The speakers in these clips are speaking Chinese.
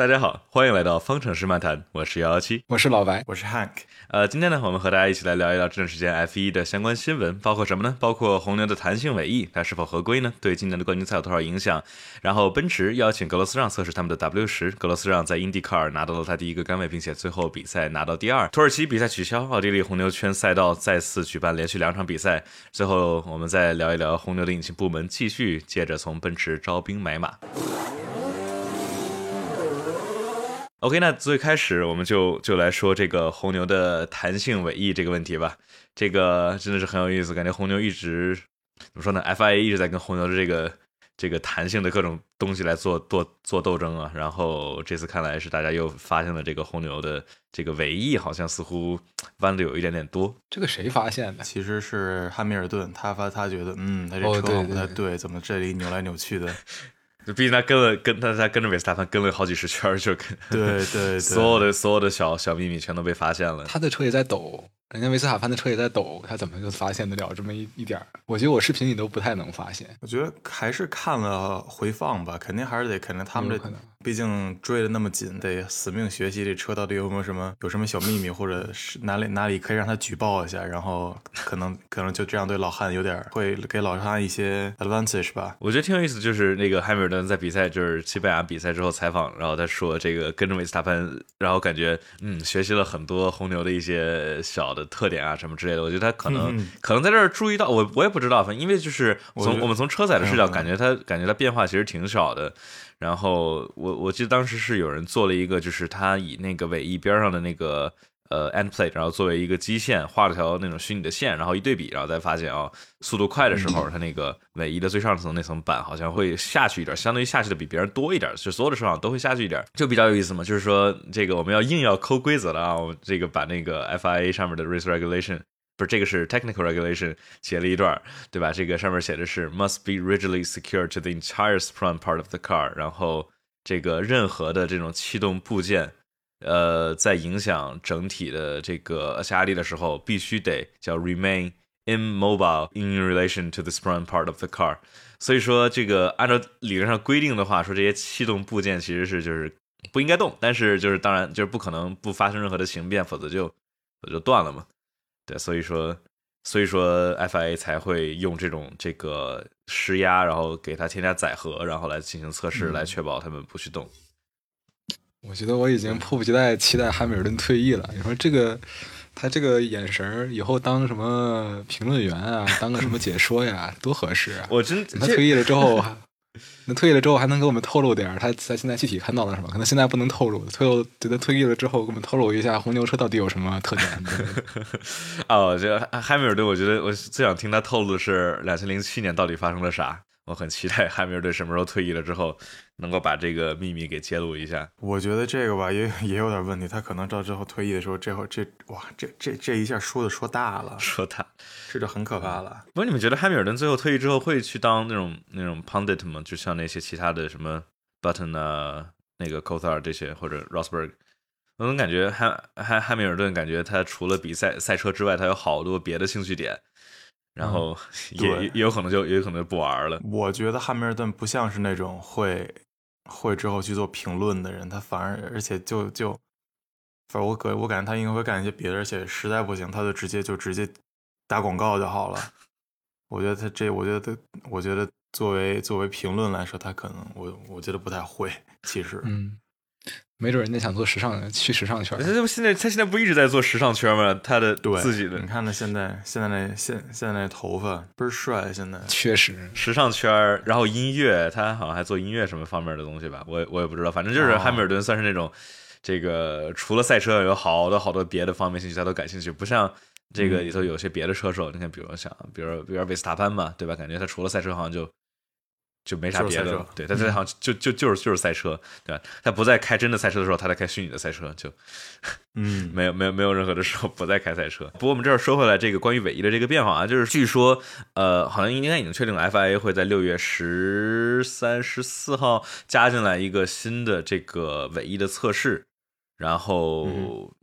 大家好，欢迎来到方程式漫谈，我是幺幺七，我是老白，我是 Hank。呃，今天呢，我们和大家一起来聊一聊这段时间 F 一的相关新闻，包括什么呢？包括红牛的弹性尾翼，它是否合规呢？对今年的冠军赛有多少影响？然后奔驰邀请格罗斯让测试他们的 W 十，格罗斯让在 IndyCar 拿到了他第一个杆位，并且最后比赛拿到第二。土耳其比赛取消，奥地利红牛圈赛道再次举办连续两场比赛。最后，我们再聊一聊红牛的引擎部门，继续接着从奔驰招兵买马。OK，那最开始我们就就来说这个红牛的弹性尾翼这个问题吧。这个真的是很有意思，感觉红牛一直怎么说呢？FIA 一直在跟红牛的这个这个弹性的各种东西来做做做斗争啊。然后这次看来是大家又发现了这个红牛的这个尾翼好像似乎弯的有一点点多。这个谁发现的？其实是汉密尔顿，他发他觉得，嗯，他这车好像不太对，怎么这里扭来扭去的？就毕竟他跟了跟他他跟着维斯塔潘跟了好几十圈，就跟对对，所有的所有的小小秘密全都被发现了。他的车也在抖。人家维斯塔潘的车也在抖，他怎么就发现得了这么一一点儿？我觉得我视频里都不太能发现。我觉得还是看了回放吧，肯定还是得，肯定他们这，毕竟追的那么紧，得死命学习这车到底有没有什么有什么小秘密，或者是哪里哪里可以让他举报一下，然后可能可能就这样对老汉有点会给老汉一些 advantage 吧。我觉得挺有意思，就是那个汉密尔顿在比赛就是西班牙比赛之后采访，然后他说这个跟着维斯塔潘，然后感觉嗯学习了很多红牛的一些小的。特点啊，什么之类的，我觉得他可能可能在这儿注意到我，我也不知道，反正因为就是从我们从车载的视角，感觉他感觉他变化其实挺少的。然后我我记得当时是有人做了一个，就是他以那个尾翼边上的那个呃 end plate，然后作为一个基线画了条那种虚拟的线，然后一对比，然后再发现啊，速度快的时候，它那个尾翼的最上层那层板好像会下去一点，相当于下去的比别人多一点，就所有的车上都会下去一点，就比较有意思嘛。就是说这个我们要硬要抠规则了啊，我这个把那个 FIA 上面的 race regulation。不是这个是 technical regulation 写了一段，对吧？这个上面写的是 must be rigidly secured to the entire front part of the car。然后这个任何的这种气动部件，呃，在影响整体的这个下压力的时候，必须得叫 remain immobile in relation to the front part of the car。所以说，这个按照理论上规定的话，说这些气动部件其实是就是不应该动，但是就是当然就是不可能不发生任何的形变，否则就否则就断了嘛。对，所以说，所以说，FIA 才会用这种这个施压，然后给它添加载荷，然后来进行测试，来确保他们不去动。我觉得我已经迫不及待期待汉密尔顿退役了。你说这个，他这个眼神以后当什么评论员啊，当个什么解说呀，多合适啊！我真他退役了之后。那退役了之后还能给我们透露点他在现在具体看到了什么？可能现在不能透露。退后觉得退役了之后，给我们透露一下红牛车到底有什么特点。哦，这汉密尔顿，我觉得我最想听他透露的是两千零七年到底发生了啥。我很期待 汉密尔顿什么时候退役了之后，能够把这个秘密给揭露一下。我觉得这个吧，也也有点问题。他可能到之后退役的时候，这会这哇，这这这一下说的说大了，说大，这就很可怕了。不过你们觉得汉密尔顿最后退役之后会去当那种那种 pundit 吗？就像那些其他的什么 Button 啊，那个 c o t h a r 这些，或者 Rosberg，我总感觉汉汉汉密尔顿感觉他除了比赛赛车之外，他有好多别的兴趣点。然后 也也有可能就也有可能就不玩了。我觉得汉密尔顿不像是那种会会之后去做评论的人，他反而而且就就，反正我感我感觉他应该会干一些别的，而且实在不行他就直接就直接打广告就好了。我觉得他这，我觉得他，我觉得作为作为评论来说，他可能我我觉得不太会。其实，嗯。没准人家想做时尚，去时尚圈。他这不现在，他现在不一直在做时尚圈吗？他的对自己的，你看他现在现在那现现在那头发倍儿帅，现在确实时尚圈。然后音乐，他好像还做音乐什么方面的东西吧？我我也不知道，反正就是汉密尔顿算是那种，这个除了赛车有好多好多别的方面兴趣他都感兴趣，不像这个里头有些别的车手，你看，比如像比如比如维斯塔潘嘛，对吧？感觉他除了赛车好像就。就没啥别的了，对他这好像就就就是就是赛车，对吧？他不再开真的赛车的时候，他在开虚拟的赛车，就，嗯，没有没有没有任何的时候不再开赛车。不过我们这儿说回来，这个关于尾翼的这个变化啊，就是据说，呃，好像应该已经确定了，FIA 会在六月十三、十四号加进来一个新的这个尾翼的测试，然后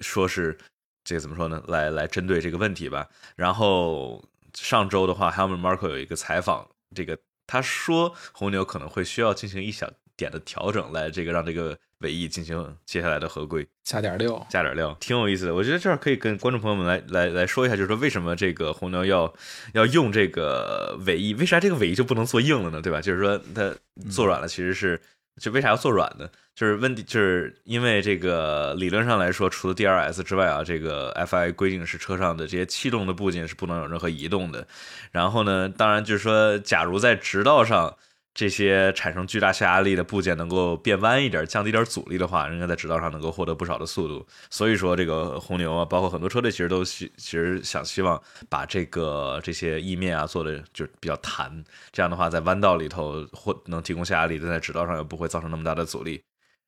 说是这个怎么说呢？来来针对这个问题吧。然后上周的话，Helmut Marko 有一个采访，这个。他说红牛可能会需要进行一小点的调整来这个让这个尾翼进行接下来的合规，加点料，加点料，挺有意思的。我觉得这儿可以跟观众朋友们来来来说一下，就是说为什么这个红牛要要用这个尾翼？为啥这个尾翼就不能做硬了呢？对吧？就是说它做软了，其实是就为啥要做软呢？就是问题，就是因为这个理论上来说，除了 DRS 之外啊，这个 FI 规定是车上的这些气动的部件是不能有任何移动的。然后呢，当然就是说，假如在直道上这些产生巨大下压力的部件能够变弯一点，降低点阻力的话，应该在直道上能够获得不少的速度。所以说，这个红牛啊，包括很多车队其实都希其实想希望把这个这些翼面啊做的就比较弹，这样的话在弯道里头或能提供下压力，但在直道上又不会造成那么大的阻力。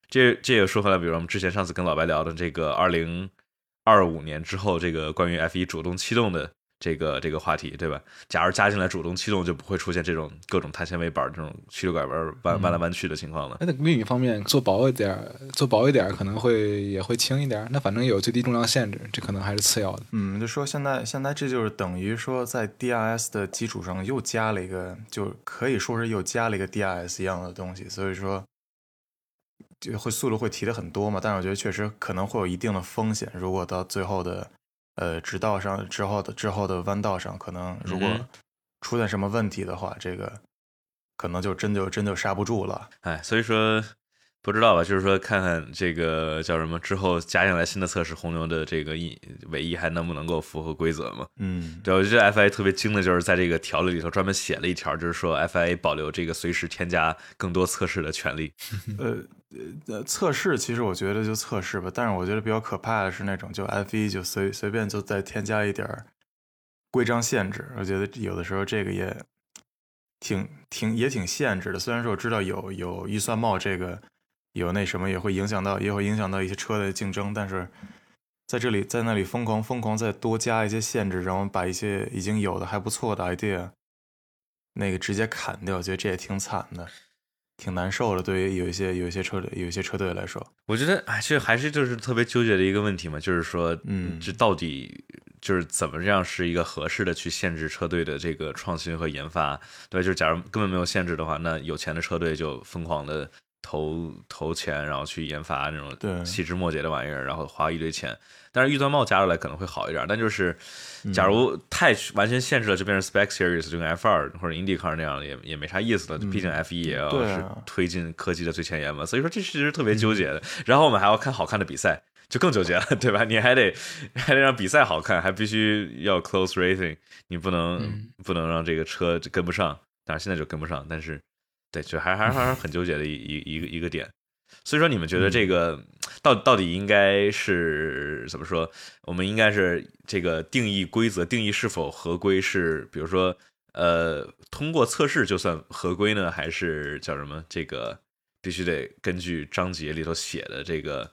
这这也说回来，比如我们之前上次跟老白聊的这个二零二五年之后，这个关于 F 一主动气动的这个这个话题，对吧？假如加进来主动驱动，就不会出现这种各种碳纤维板这种曲拐弯弯弯来弯去的情况了。那另一方面，做薄一点，做薄一点可能会也会轻一点。那反正有最低重量限制，这可能还是次要的。嗯，就说现在现在这就是等于说在 DRS 的基础上又加了一个，就可以说是又加了一个 DRS 一样的东西，所以说。就会速度会提的很多嘛，但是我觉得确实可能会有一定的风险。如果到最后的呃直道上之后的之后的弯道上，可能如果出现什么问题的话，这个可能就真就真就刹不住了。哎，所以说。不知道吧？就是说，看看这个叫什么之后加进来新的测试，红牛的这个一尾翼还能不能够符合规则嘛？嗯，对，我觉得 FIA 特别精的就是在这个条例里头专门写了一条，就是说 FIA 保留这个随时添加更多测试的权利。呃呃，测试其实我觉得就测试吧，但是我觉得比较可怕的是那种就 F 一就随随便就再添加一点规章限制，我觉得有的时候这个也挺挺也挺限制的。虽然说我知道有有预算帽这个。有那什么也会影响到，也会影响到一些车的竞争。但是在这里，在那里疯狂疯狂再多加一些限制，然后把一些已经有的还不错的 idea 那个直接砍掉，我觉得这也挺惨的，挺难受的。对于有一些有一些车队有一些车队来说，我觉得哎，这还是就是特别纠结的一个问题嘛，就是说，嗯，这到底就是怎么样是一个合适的去限制车队的这个创新和研发？对，就是假如根本没有限制的话，那有钱的车队就疯狂的。投投钱，然后去研发那种细枝末节的玩意儿，然后花一堆钱。但是预算帽加出来可能会好一点。但就是，假如太完全限制了，就变成 Spec Series，就跟 F 二或者 IndyCar 那样的，也也没啥意思了。毕竟 F 一也要是推进科技的最前沿嘛。所以说这其实特别纠结的。然后我们还要看好看的比赛，就更纠结了，对吧？你还得还得让比赛好看，还必须要 Close Racing，你不能不能让这个车跟不上。但是现在就跟不上，但是。对，就还还还是很纠结的一 一一个一个点，所以说你们觉得这个到到底应该是怎么说？我们应该是这个定义规则，定义是否合规是，比如说呃，通过测试就算合规呢，还是叫什么？这个必须得根据章节里头写的这个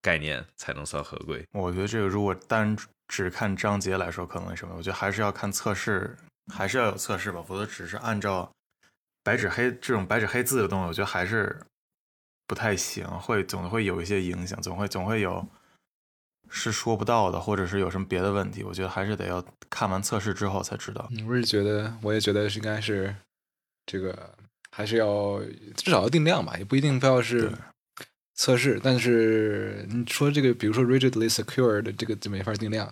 概念才能算合规？我觉得这个如果单只看章节来说，可能什么？我觉得还是要看测试，还是要有测试吧，否则只是按照。白纸黑这种白纸黑字的东西，我觉得还是不太行，会总会有一些影响，总会总会有是说不到的，或者是有什么别的问题。我觉得还是得要看完测试之后才知道。我是觉得，我也觉得是应该是这个，还是要至少要定量吧，也不一定非要是测试。但是你说这个，比如说 rigidly secure 的这个就没法定量。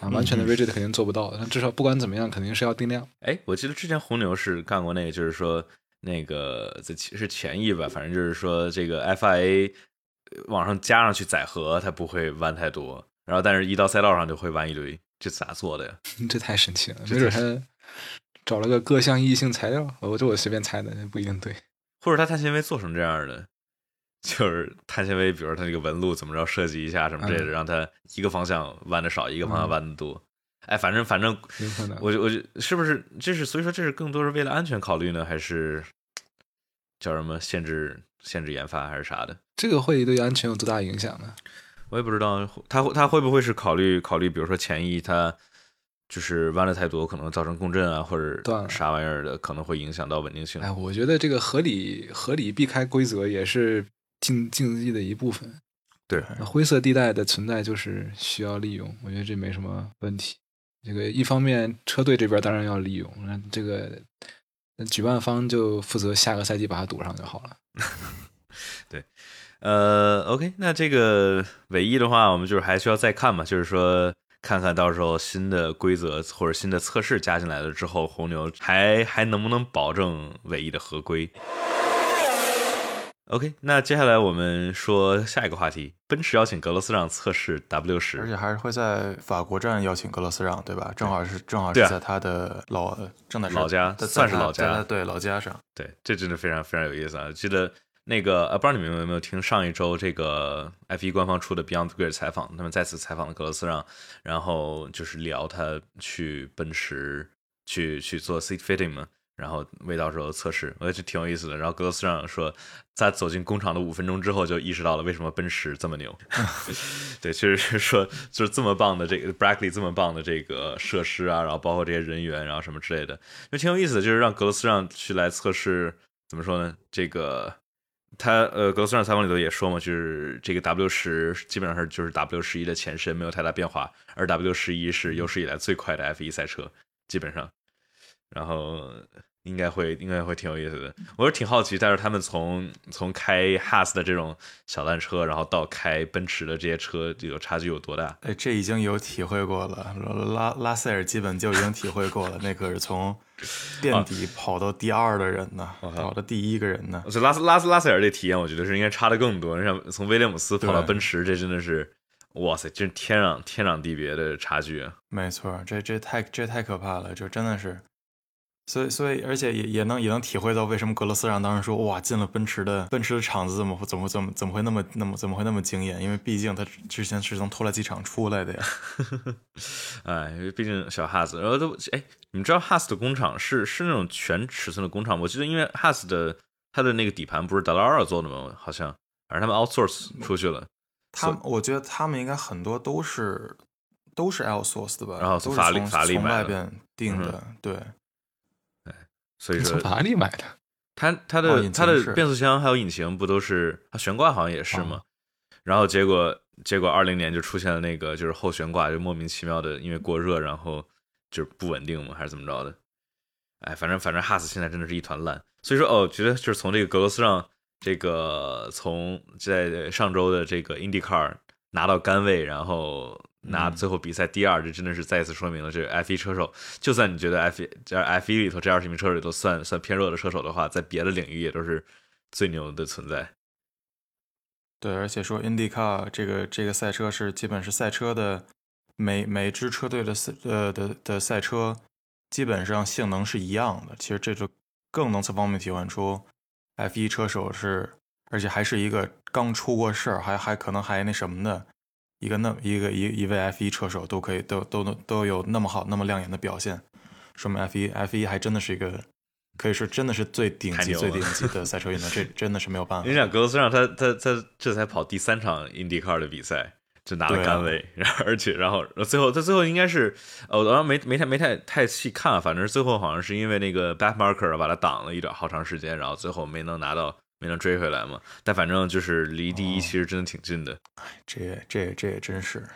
啊，完全的 rigid 肯定做不到，但至少不管怎么样，肯定是要定量。哎，我记得之前红牛是干过那个，就是说那个这是前翼吧，反正就是说这个 FIA 往上加上去载荷，它不会弯太多，然后但是一到赛道上就会弯一堆，这咋做的呀？这太神奇了，没准他找了个各项异性材料，我这我随便猜的，不一定对。或者他碳纤维做成这样的。就是碳纤维，比如它那个纹路怎么着设计一下什么之类的，让它一个方向弯的少，一个方向弯的多。哎，反正反正，我我是不是这是所以说这是更多是为了安全考虑呢，还是叫什么限制限制研发还是啥的？这个会对安全有多大影响呢？我也不知道，他他会不会是考虑考虑，比如说前翼它就是弯的太多，可能造成共振啊，或者啥玩意儿的，可能会影响到稳定性。哎，我觉得这个合理合理避开规则也是。竞竞技的一部分，对灰色地带的存在就是需要利用，我觉得这没什么问题。这个一方面车队这边当然要利用，那这个那举办方就负责下个赛季把它堵上就好了。对，呃，OK，那这个尾翼的话，我们就是还需要再看嘛，就是说看看到时候新的规则或者新的测试加进来了之后，红牛还还能不能保证尾翼的合规？OK，那接下来我们说下一个话题，奔驰邀请格罗斯让测试 W 十，而且还是会在法国站邀请格罗斯让，对吧？正好是正好是在他的老正在老家算是老家对老家上。对，这真的非常非常有意思啊！记得那个呃，不知道你们有没有听上一周这个 F 一官方出的 Beyond Great 采访，他们再次采访了格罗斯让，然后就是聊他去奔驰去去做 seat fitting 嘛，然后为到时候测试，我觉得挺有意思的。然后格罗斯让说，在走进工厂的五分钟之后，就意识到了为什么奔驰这么牛。对，确实是说就是这么棒的这个 Brackley 这么棒的这个设施啊，然后包括这些人员，然后什么之类的，就挺有意思的，就是让格罗斯让去来测试，怎么说呢？这个他呃，格罗斯让采访里头也说嘛，就是这个 W 十基本上是就是 W 十一的前身，没有太大变化，而 W 十一是有史以来最快的 F 一赛车，基本上，然后。应该会应该会挺有意思的，我是挺好奇，但是他们从从开 Haas 的这种小单车，然后到开奔驰的这些车，这个差距有多大？哎，这已经有体会过了，拉拉塞尔基本就已经体会过了，那可是从垫底跑到第二的人呢，跑到第一个人呢。所以拉斯拉斯拉塞尔这体验，我觉得是应该差的更多。像从威廉姆斯跑到奔驰，这真的是，哇塞，这天壤天壤地别的差距啊！没错，这这太这太可怕了，就真的是。所以，所以，而且也也能也能体会到为什么格罗斯让当时说哇进了奔驰的奔驰的厂子怎么怎么怎么怎么会那么那么怎么会那么惊艳？因为毕竟他之前是从拖拉机厂出来的呀。哎，因为毕竟小哈斯，然后都哎，你们知道哈斯的工厂是是那种全尺寸的工厂？我记得因为哈斯的它的那个底盘不是达拉尔做的吗？好像，反正他们 outsource 出去了。他们我觉得他们应该很多都是都是 outsource 的吧？然后从法力法力从买的外边订的，对。所以说从哪里买的？它它哦的它的变速箱还有引擎不都是它悬挂好像也是嘛？然后结果结果二零年就出现了那个就是后悬挂就莫名其妙的因为过热然后就是不稳定嘛还是怎么着的？哎，反正反正哈斯现在真的是一团烂。所以说哦，觉得就是从这个格罗斯让这个从在上周的这个 IndyCar 拿到杆位，然后拿最后比赛第二，这真的是再一次说明了这个 F 一车手，就算你觉得 F 这 F 一里头这二十名车手里头算算偏弱的车手的话，在别的领域也都是最牛的存在。对，而且说 IndyCar 这个这个赛车是基本是赛车的每每支车队的赛呃的的赛车基本上性能是一样的。其实这就更能从方面体现出 F 一车手是，而且还是一个刚出过事儿，还还可能还那什么的一个那一个一一位 F 一车手都可以都都能都有那么好那么亮眼的表现，说明 F 一 F 一还真的是一个。可以说真的是最顶级、最顶级的赛车运动，这真的是没有办法你。想格罗斯让他他他这才跑第三场 IndyCar 的比赛，就拿了杆位，然后而且然后最后他最后应该是呃，我好像没没太没太太细看啊，反正最后好像是因为那个 back marker 把他挡了一段好长时间，然后最后没能拿到，没能追回来嘛。但反正就是离第一哦其实真的挺近的。哎这也这也这也真是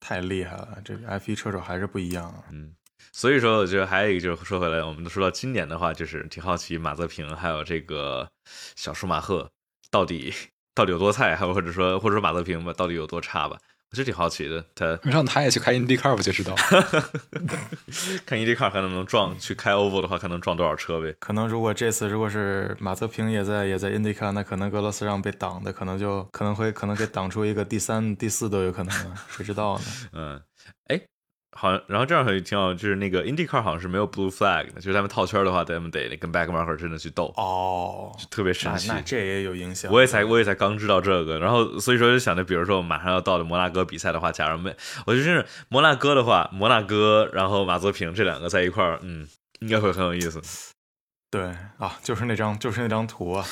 太厉害了，这个 F 一车手还是不一样啊。嗯，所以说我觉得还有一个就是说回来，我们都说到今年的话，就是挺好奇马泽平还有这个小舒马赫到底到底有多菜，还有或者说或者说马泽平吧到底有多差吧。我是挺好奇的，他让他也去开 IndyCar 不就知道？看 IndyCar 还能不能撞，去开 Oval 的话，看能撞多少车呗。可能如果这次如果是马泽平也在也在 IndyCar，那可能格罗斯让被挡的可能就可能会可能给挡出一个第三、第四都有可能啊，谁知道呢？嗯，哎，好像然后这样还挺好，就是那个 IndyCar 好像是没有 Blue Flag 的，就是他们套圈的话，他们得跟 Backmarker 真的去斗，哦，特别神奇那那。这也有影响。我也才我也才刚知道这个，然后所以说就想着，比如说我马上要到的摩纳哥比赛的话，假如没，我就真是摩纳哥的话，摩纳哥，然后马泽平这两个在一块儿，嗯，应该会很有意思。对啊，就是那张就是那张图啊，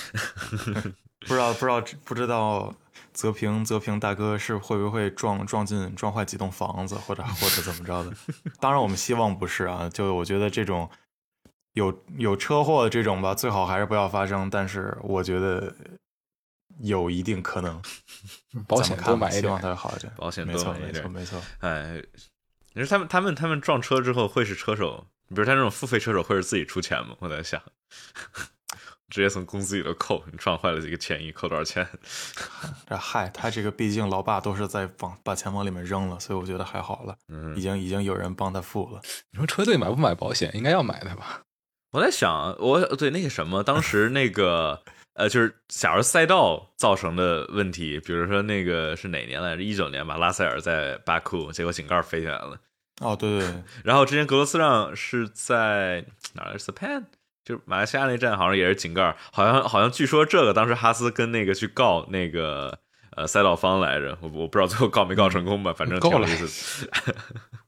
不知道不知道不知道泽平泽平大哥是会不会撞撞进撞坏几栋房子，或者或者怎么着的？当然我们希望不是啊，就我觉得这种有有车祸的这种吧，最好还是不要发生。但是我觉得有一定可能，保险多买一希望点。它好一点。保险没错没多买一点错没错。哎，你说他们他们他们撞车之后会是车手，比如他那种付费车手会是自己出钱吗？我在想，直接从工资里头扣，你撞坏了几个钱一扣多少钱？这嗨，他这个毕竟老爸都是在往把钱往里面扔了，所以我觉得还好了，嗯已，经已经有人帮他付了。你说车队买不买保险？应该要买的吧？我在想，我对那个什么，当时那个呃，就是假如赛道造成的问题，比如说那个是哪年来着？一九年吧，拉塞尔在巴库，结果井盖飞起来了。哦，对对对，然后之前格罗斯让是在哪儿？Japan，就是马来西亚那站，好像也是井盖，好像好像据说这个当时哈斯跟那个去告那个呃赛道方来着，我我不知道最后告没告成功吧，反正挺有意思。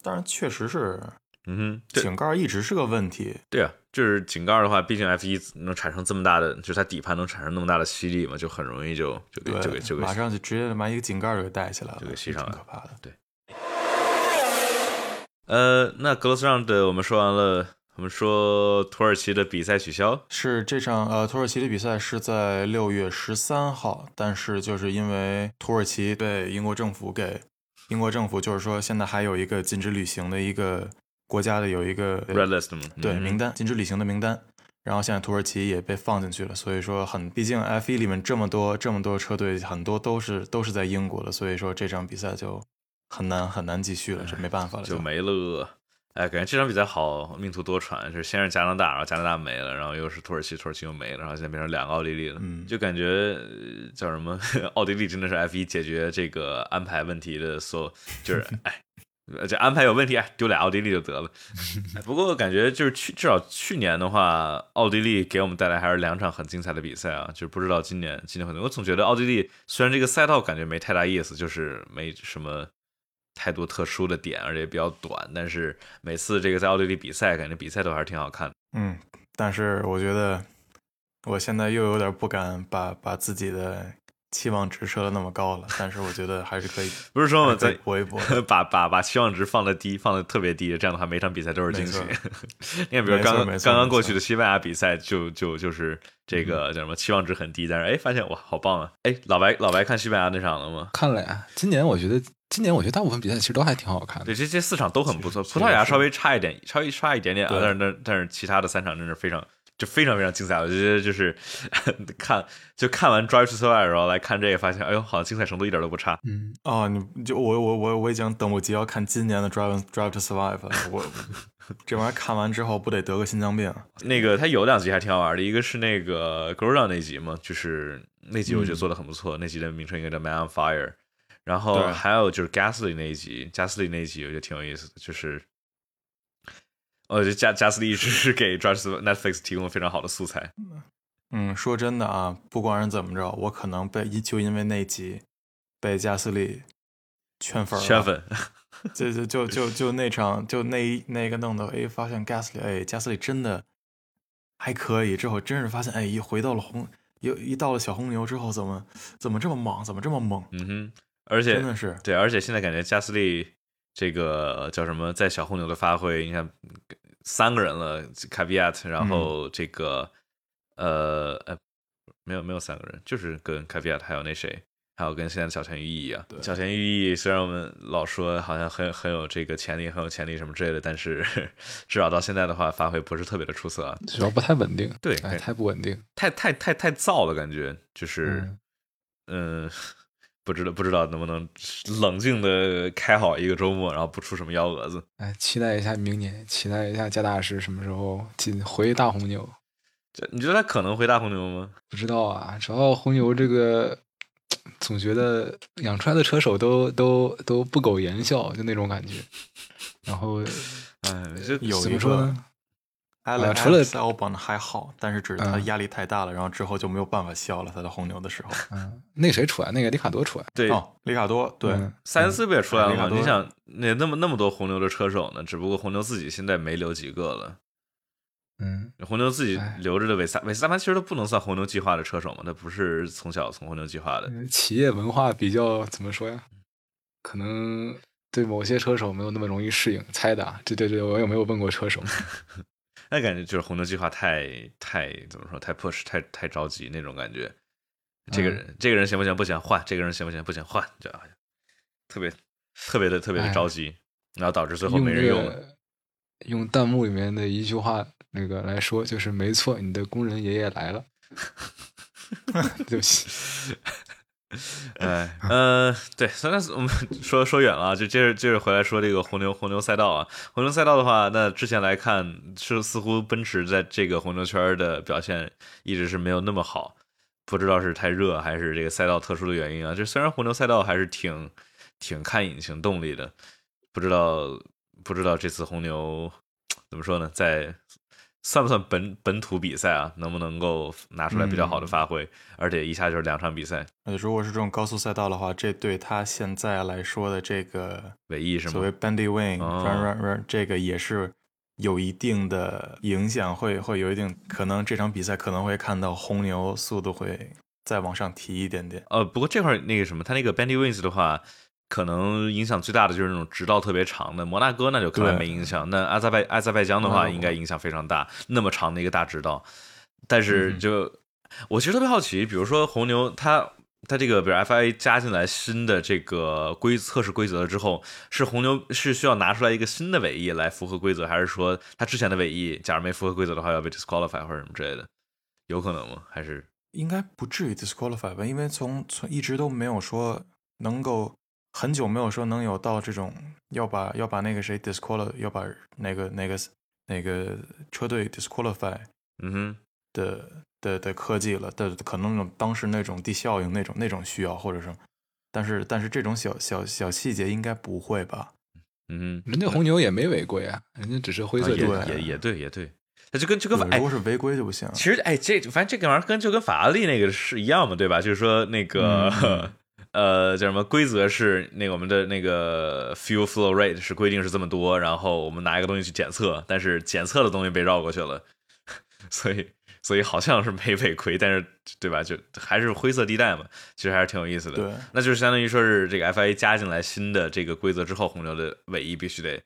当然确实是嗯哼，井盖一直是个问题。对啊，就是井盖的话，毕竟 F 一能产生这么大的，就是它底盘能产生那么大的吸力嘛，就很容易就就给，就给就给马上就直接把一个井盖就给带起来了，就给吸上来挺可怕的。对呃，那格罗斯让的我们说完了，我们说土耳其的比赛取消，是这场呃土耳其的比赛是在六月十三号，但是就是因为土耳其被英国政府给英国政府就是说现在还有一个禁止旅行的一个国家的有一个 Red List 嘛，嗯。对名单禁止旅行的名单，然后现在土耳其也被放进去了，所以说很毕竟 F 1里面这么多这么多车队，很多都是都是在英国的，所以说这场比赛就很难很难继续了，这没办法了就没了。哎，感觉这场比赛好命途多舛，就是先是加拿大，然后加拿大没了，然后又是土耳其，土耳其又没了，然后现在变成两个奥地利了，嗯就感觉呃叫什么？奥地利真的是 F 一解决这个安排问题的所有，就是 哎，这安排有问题，哎，丢俩奥地利就得了。哎不过感觉就是去至少去年的话，奥地利给我们带来还是两场很精彩的比赛啊，就是不知道今年今年会怎么。我总觉得奥地利虽然这个赛道感觉没太大意思，就是没什么。太多特殊的点，而且比较短，但是每次这个在奥地利比赛，感觉比赛都还是挺好看的。嗯，但是我觉得我现在又有点不敢把把自己的期望值设的那么高了，但是我觉得还是可以，不是说嘛，还是可以在搏一搏。把把把期望值放的低，放的特别低，这样的话每场比赛都是惊喜。你看，比如刚刚刚刚过去的西班牙比赛，就就就是这嗯个叫什么期望值很低，但是哎发现哇好棒啊！哎，老白老白看西班牙那场了吗？看了呀，今年我觉得今年我觉得大部分比赛其实都还挺好看的对，。这这四场都很不错，葡萄牙稍微差一点，稍微差一点点啊，但是但但是其他的三场真是非常就非常非常精彩。我觉得就是 看就看完 Drive to Survive，然后来看这个，发现哎呦，好像精彩程度一点都不差。嗯，哦，你就我我我我已经等不及要看今年的 Drive Drive to Survive 了。我 这玩意儿看完之后不得得个心脏病？那个他有两集还挺好玩的，一个是那个 g o r a 那集嘛，就是那集我觉得做的很不错，那集的名称应该叫 Man on Fire。然后还有就是 Gasly 那一集，加斯利那一集我觉得挺有意思的，就是我觉得加加斯利一直是给 to Netflix 提供了非常好的素材。嗯，说真的啊，不管是怎么着，我可能被一就因为那集被加斯利圈粉圈粉，就就就就就那场就那一那个弄的，哎，发现加斯利，哎，加斯利真的还可以。之后真是发现，哎，一回到了红，又一到了小红牛之后，怎么怎么这么猛，怎么这么猛？嗯哼，而且真的是，对，而且现在感觉加斯利这个叫什么，在小红牛的发挥，你看三个人了 v i a t 然后这个、呃呃没有没有三个人，就是跟 v i a t 还有那谁，还有跟现在的小田裕一啊。对小田裕一虽然我们老说好像很很有这个潜力，很有潜力什么之类的，但是 至少到现在的话，发挥不是特别的出色啊，主要不太稳定，对哎，太不稳定。太太太太燥了，感觉就是。嗯嗯，不知道不知道能不能冷静的开好一个周末，然后不出什么幺蛾子。哎，期待一下明年，期待一下加大师什么时候进回大红牛。这你觉得他可能回大红牛吗？不知道啊，主要红牛这个，总觉得养出来的车手都都都不苟言笑，就那种感觉。然后 哎，这有一怎么说个呢？Alex 除了 Albon 还好，但是只是他嗯压力太大了，然后之后就没有办法笑了。他在红牛的时候，嗯，那谁出来？那个里卡多出来。对，哦，里卡多对，嗯塞恩斯不也出来了吗？你想，那那么那么多红牛的车手呢？只不过红牛自己现在没留几个了。嗯，红牛自己哎留着的韦萨韦斯塔潘其实都不能算红牛计划的车手嘛，他不是从小从红牛计划的。呃企业文化比较怎么说呀？可能对某些车手没有那么容易适应。猜的啊，这这这，我有没有问过车手。那感觉就是红牛计划太太怎么说，太 push，太太着急那种感觉。这个人，这个人行不行？不行，换。这个人行不行？不行，换。就特别特别的特别的着急，然后导致最后没人用用弹幕里面的一句话那个来说，就是没错，你的工人爷爷来了。对不起，哎，呃，对，虽然我们说 说远了，就接着接着回来说这个红牛红牛赛道啊，红牛赛道的话，那之前来看是似乎奔驰在这个红牛圈的表现一直是没有那么好，不知道是太热还是这个赛道特殊的原因啊。就虽然红牛赛道还是挺挺看引擎动力的，不知道不知道这次红牛怎么说呢，在。算不算本本土比赛啊？能不能够拿出来比较好的发挥？而且一下就是两场比赛。呃，如果是这种高速赛道的话，这对他现在来说的这个尾翼是吗？所谓 bandy wing run run run，这个也是有一定的影响，会会有一定可能这场比赛可能会看到红牛速度会再往上提一点点。呃，不过这块那个什么，他那个 bandy wings 的话。可能影响最大的就是那种直道特别长的，摩纳哥那就可能没影响。那阿塞拜阿塞拜疆的话，应该影响非常大，那么长的一个大直道。但是就我其实特别好奇，比如说红牛，它它这个比如 FIA 加进来新的这个规测试规则了之后，是红牛是需要拿出来一个新的尾翼来符合规则，还是说它之前的尾翼假如没符合规则的话要被 disqualify 或者什么之类的？有可能吗？还是应该不至于 disqualify 吧？因为从从一直都没有说能够。很久没有说能有到这种要把要把那个谁 disqualify，要把那个那个那个车队 disqualify，嗯哼的的的科技了，的可能当时那种地效应那种那种需要，或者是，但是但是这种小小小细节应该不会吧？嗯，人家红牛也没违规啊，人家只是灰色也也也对也对，那就跟就跟如果是违规就不行。其实哎，这反正这个玩意儿跟就跟法拉利那个是一样嘛，对吧？就是说那个。呃，叫什么规则是那个我们的那个 fuel flow rate 是规定是这么多，然后我们拿一个东西去检测，但是检测的东西被绕过去了，所以所以好像是没违规，但是对吧？就还是灰色地带嘛，其实还是挺有意思的。对，那就是相当于说是这个 FIA 加进来新的这个规则之后，红牛的尾翼必须得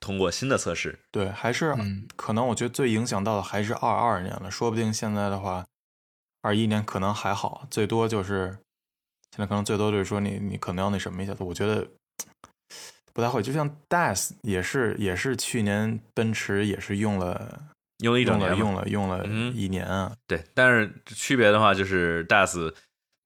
通过新的测试。对，还是嗯可能我觉得最影响到的还是二二年了，说不定现在的话，二一年可能还好，最多就是。现在可能最多就是说你你可能要那什么一下子，我觉得不太会。就像 DAS 也是也是去年奔驰也是用了用了一整年用了用了一年啊。对，但是区别的话就是 DAS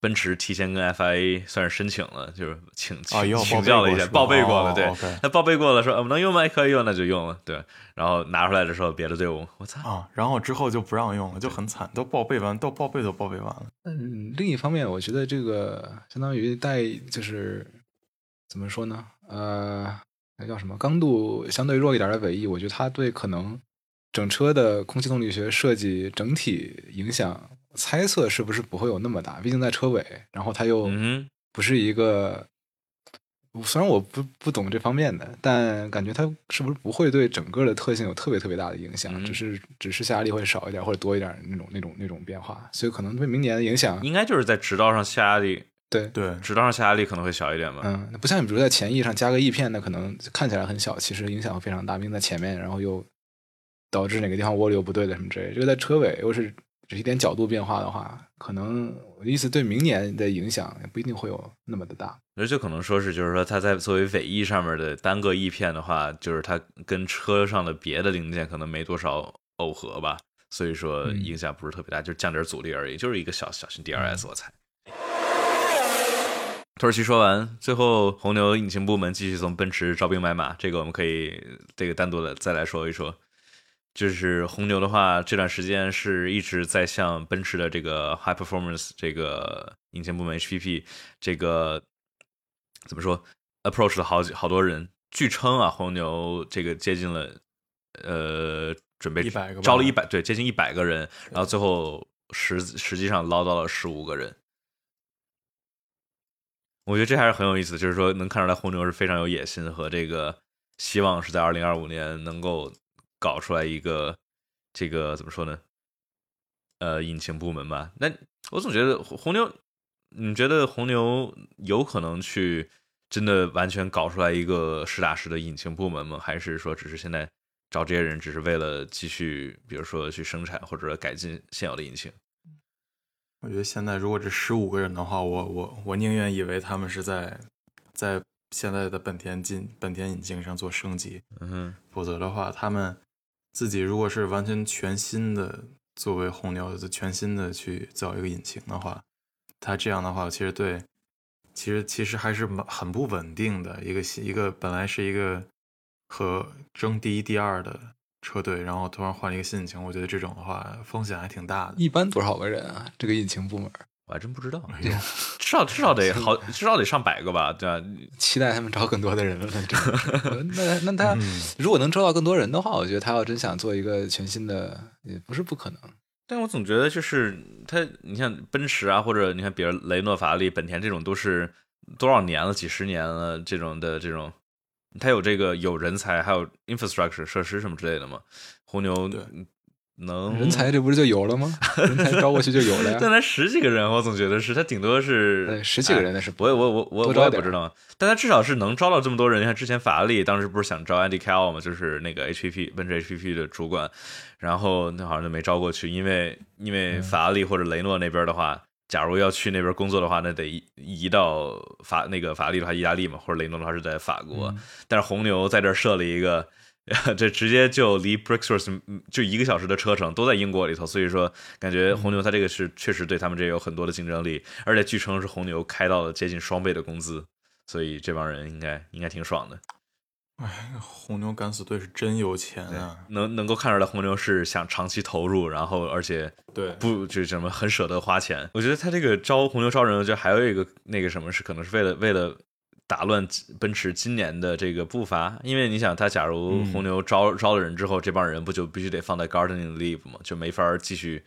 奔驰提前跟 FIA 算是申请了，就是请请请教了一下，报备过了。对，他报备过了，说我们能用吗？可以用，那就用了。对。然后拿出来的时候，别的队伍，我操啊！然后之后就不让用了，就很惨，都报备完，都报备都报备完了。嗯，另一方面，我觉得这个相当于带，就是怎么说呢？呃，那叫什么？刚度相对弱一点的尾翼，我觉得它对可能整车的空气动力学设计整体影响，猜测是不是不会有那么大？毕竟在车尾，然后它又不是一个。虽然我不不懂这方面的，但感觉它是不是不会对整个的特性有特别特别大的影响？只是只是下压力会少一点或者多一点那种那种那种变化，所以可能对明年的影响应该就是在直道上下压力。对对，直道上下压力可能会小一点吧。嗯，不像你比如在前翼上加个翼片，那可能看起来很小，其实影响会非常大。并在前面，然后又导致哪个地方涡流不对的什么之类。这个在车尾又是。只一点角度变化的话，可能我的意思对明年的影响也不一定会有那么的大。那就可能说是，就是说它在作为尾翼上面的单个翼片的话，就是它跟车上的别的零件可能没多少耦合吧，所以说影响不是特别大，就降点阻力而已，就是一个小小型 DRS，我猜。土耳其说完，最后红牛引擎部门继续从奔驰招兵买马，这个我们可以这个单独的再来说一说。就是红牛的话，这段时间是一直在向奔驰的这个 High Performance 这个引擎部门 HPP 这个怎么说 approach 了好几好多人。据称啊，红牛这个接近了呃准备招了一百对接近一百个人，然后最后实实际上捞到了十五个人。我觉得这还是很有意思，就是说能看出来红牛是非常有野心和这个希望是在二零二五年能够。搞出来一个这个怎么说呢？呃，引擎部门吧。那我总觉得红牛，你觉得红牛有可能去真的完全搞出来一个实打实的引擎部门吗？还是说只是现在找这些人只是为了继续，比如说去生产或者改进现有的引擎？我觉得现在如果这十五个人的话，我我我宁愿以为他们是在在现在的本田进本田引擎上做升级，嗯，否则的话他们。自己如果是完全全新的作为红牛的全新的去造一个引擎的话，它这样的话，其实对，其实其实还是蛮很不稳定的一个一个本来是一个和争第一第二的车队，然后突然换了一个新引擎，我觉得这种的话风险还挺大的。一般多少个人啊？这个引擎部门？我还真不知道，哎呦 至少至少得好，至少得上百个吧，对吧？期待他们招更多的人了。那这个 那那他嗯如果能招到更多人的话，我觉得他要真想做一个全新的，也不是不可能。但我总觉得就是他，你像奔驰啊，或者你看比如雷诺、法拉利、本田这种，都是多少年了，几十年了这种的这种，他有这个有人才，还有 infrastructure 设施什么之类的嘛。红牛对能人才这不是就有了吗？人才招过去就有了呀。但他十几个人，我总觉得是他顶多是，十几个人那是我也我我我我也不知道，但他至少是能招到这么多人。你看之前法拉利当时不是想招 Andy Carroll 嘛，就是那个 HPP 奔驰 HPP 的主管，然后那好像就没招过去，因为因为法拉利或者雷诺那边的话，假如要去那边工作的话，那得移移到法那个法拉利的话意大利嘛，或者雷诺的话是在法国，但是红牛在这儿设了一个。这直接就离 Brixworth 就一个小时的车程，都在英国里头，所以说感觉红牛它这个是确实对他们这有很多的竞争力，而且据称是红牛开到了接近双倍的工资，所以这帮人应该应该挺爽的。哎，红牛敢死队是真有钱啊！能能够看出来红牛是想长期投入，然后而且对不就是什么很舍得花钱。我觉得他这个招红牛招人，我觉得还有一个那个什么是可能是为了为了。打乱奔驰今年的这个步伐，因为你想，他假如红牛招、招了人之后，这帮人不就必须得放在 gardening leave 吗？就没法继续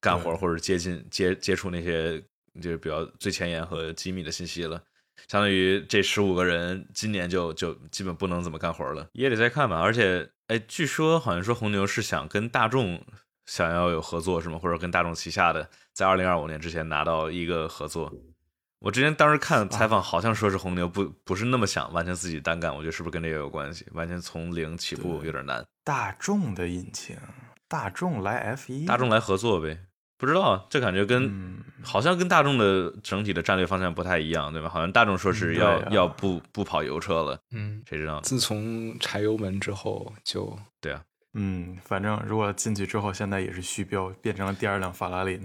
干活或者接近接接触那些就是比较最前沿和机密的信息了。相当于这十五个人今年就就基本不能怎么干活了，也得再看吧。而且，哎，据说好像说红牛是想跟大众想要有合作，是吗？或者跟大众旗下的，在二零二五年之前拿到一个合作。我之前当时看采访，好像说是红牛不不是那么想完全自己单干，我觉得是不是跟这个有关系？完全从零起步有点难。大众的引擎，大众来 F 一，大众来合作呗？不知道，这感觉跟、嗯、好像跟大众的整体的战略方向不太一样，对吧？好像大众说是要、嗯啊、要不不跑油车了，嗯，谁知道？自从柴油门之后就对啊。嗯，反正如果进去之后，现在也是虚标，变成了第二辆法拉利，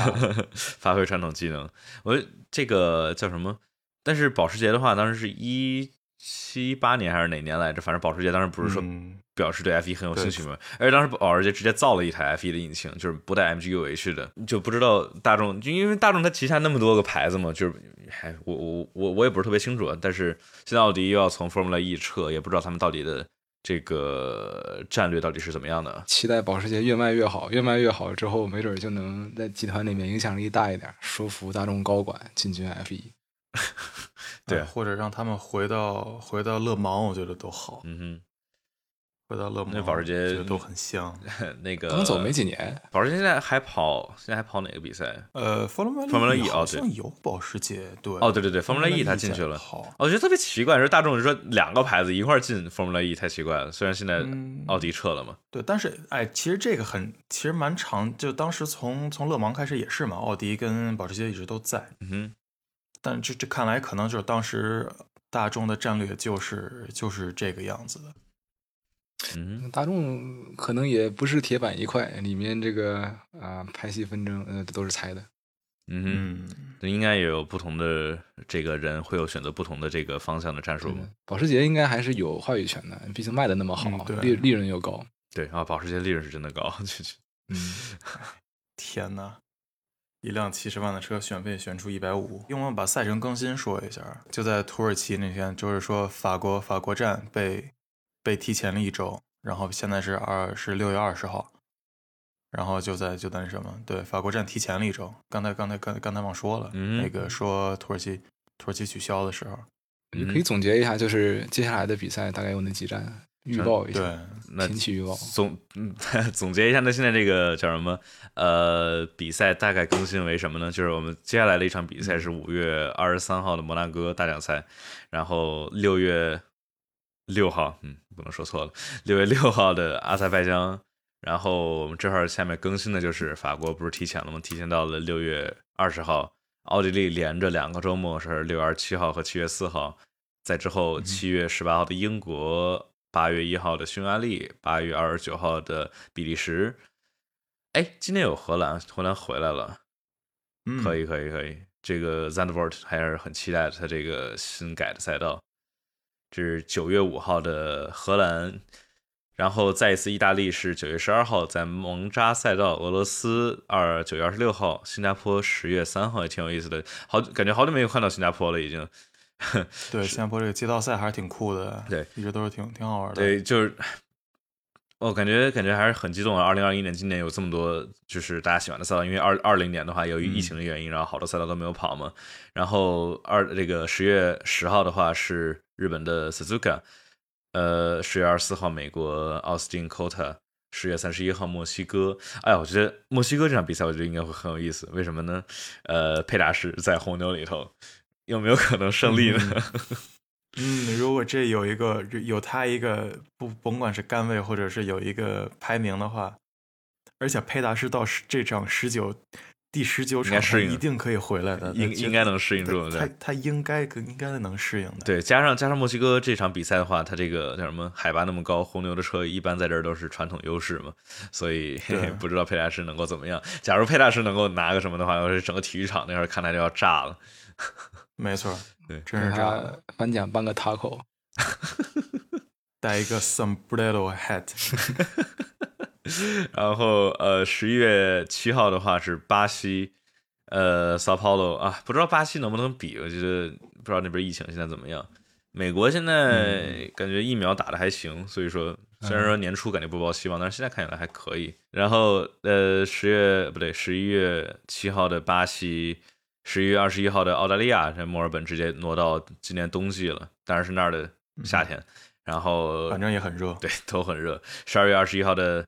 发挥传统技能。我这个叫什么？但是保时捷的话，当时是一七八年还是哪年来着？反正保时捷当时不是说表示对 F 一很有兴趣吗？而且当时保时捷直接造了一台 F 一的引擎，就是不带 MGUH 的，就不知道大众，就因为大众它旗下那么多个牌子嘛，就是还我我我我也不是特别清楚。但是现在奥迪又要从 Formula E 撤，也不知道他们到底的。这个战略到底是怎么样的？期待保时捷越卖越好，越卖越好之后，没准就能在集团里面影响力大一点，说服大众高管进军 F 一。对、啊，或者让他们回到回到勒芒，我觉得都好。嗯哼，回到勒芒，那保时捷都很像。那个刚走没几年，保时捷现在还跑，现在还跑哪个比赛？呃，Formula Formula E 好像有保时捷，对，哦，对对对，Formula E 他进去了。好我觉得特别奇怪，是大众就说两个牌子一块进 Formula E 太奇怪了。虽然现在奥迪撤了嘛，对，但是哎，其实这个很，其实蛮长，就当时从从勒芒开始也是嘛，奥迪跟保时捷一直都在。嗯哼。但这这看来可能就是当时大众的战略就是就是这个样子的。嗯，大众可能也不是铁板一块，里面这个啊派系纷争呃都是猜的。嗯哼，应该也有不同的这个人会有选择不同的这个方向的战术。保时捷应该还是有话语权的，毕竟卖的那么好，嗯、利利润又高。对啊，保时捷利润是真的高。嗯，天哪！一辆七十万的车选配选出一百五，用我们把赛程更新说一下。就在土耳其那天，就是说法国法国站被被提前了一周，然后现在是二是六月二十号，然后就在就在那什么，对，法国站提前了一周。刚才刚才刚刚才忘说了，嗯、那个说土耳其土耳其取消的时候，你可以总结一下，就是接下来的比赛大概有哪几站。预报一下，对，那天气预报总嗯 总结一下，那现在这个叫什么？呃，比赛大概更新为什么呢？就是我们接下来的一场比赛是五月二十三号的摩纳哥大奖赛，然后六月六号，嗯，不能说错了，六月六号的阿塞拜疆，然后我们这块下面更新的就是法国不是提前了吗？提前到了六月二十号，奥地利连着两个周末是六月二十七号和七月四号，在之后七月十八号的英国。八月一号的匈牙利，八月二十九号的比利时，哎，今天有荷兰，荷兰回来了，嗯，可以，可以，可以。这个 Zandvoort 还是很期待他这个新改的赛道。这是九月五号的荷兰，然后再一次意大利是九月十二号在蒙扎赛道，俄罗斯二九月二十六号，新加坡十月三号也挺有意思的。好，感觉好久没有看到新加坡了，已经。对，新加坡这个街道赛还是挺酷的，对，一直都是挺挺好玩的。对，就是。我感觉感觉还是很激动啊！二零二一年今年有这么多就是大家喜欢的赛道，因为二二零年的话由于疫情的原因，然后好多赛道都没有跑嘛。然后二这个十月十号的话是日本的 Suzuka，呃，十月二十四号美国奥斯汀 COTA，十月三十一号墨西哥。哎呀，我觉得墨西哥这场比赛我觉得应该会很有意思，为什么呢？呃，佩达什在红牛里头有没有可能胜利呢？嗯，如果这有一个有他一个不甭管是杆位或者是有一个排名的话，而且佩达是到这场十九第十九场他一定可以回来的，应应该能适应住。他他应该应该能适应的。对，加上加上墨西哥这场比赛的话，他这个叫什么海拔那么高，红牛的车一般在这儿都是传统优势嘛，所以 不知道佩达师能够怎么样。假如佩达师能够拿个什么的话，要是整个体育场那会儿看来就要炸了。没错。对，真是这样。颁奖颁个 taco，戴一个 sombrero hat。然后呃，十一月七号的话是巴西，呃，Sao Paulo 啊，不知道巴西能不能比？我觉得不知道那边疫情现在怎么样。美国现在感觉疫苗打的还行，所以说虽然说年初感觉不抱希望，但是现在看起来还可以。然后呃，十月不对，十一月七号的巴西。十一月二十一号的澳大利亚，在墨尔本直接挪到今年冬季了，当然是那儿的夏天。然后反正也很热，对，都很热。十二月二十一号的，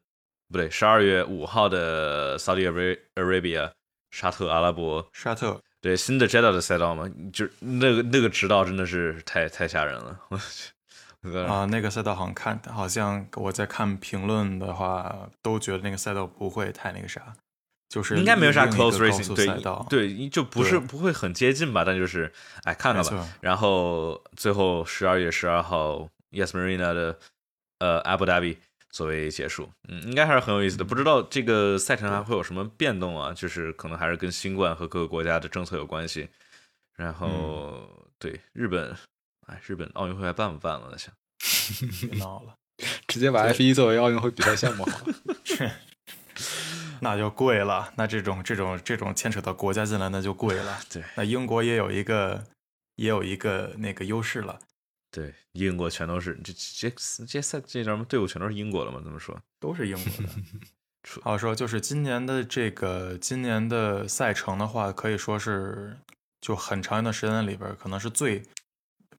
不对，十二月五号的 Saudi Arabia，沙特阿拉伯，沙特，对，新的 Jeddah 的赛道嘛，就那个那个直道真的是太太吓人了。我去啊，那个赛道好像看，好像我在看评论的话，都觉得那个赛道不会太那个啥。就是应该没有啥 close racing，对对，就不是不会很接近吧，但就是哎看看吧。然后最后十二月十二号，Yes Marina 的呃 Abu Dhabi 作为结束，嗯，应该还是很有意思的。不知道这个赛程还会有什么变动啊？就是可能还是跟新冠和各个国家的政策有关系。然后对日本，哎，日本奥运会还办不办了？想 别闹了，直接把 F 一作为奥运会比赛项目好了。那就贵了，那这种这种这种牵扯到国家进来，那就贵了。对，那英国也有一个也有一个那个优势了。对，英国全都是这这这赛这什么队伍全都是英国的吗？怎么说都是英国的。好说，就是今年的这个今年的赛程的话，可以说是就很长一段时间里边，可能是最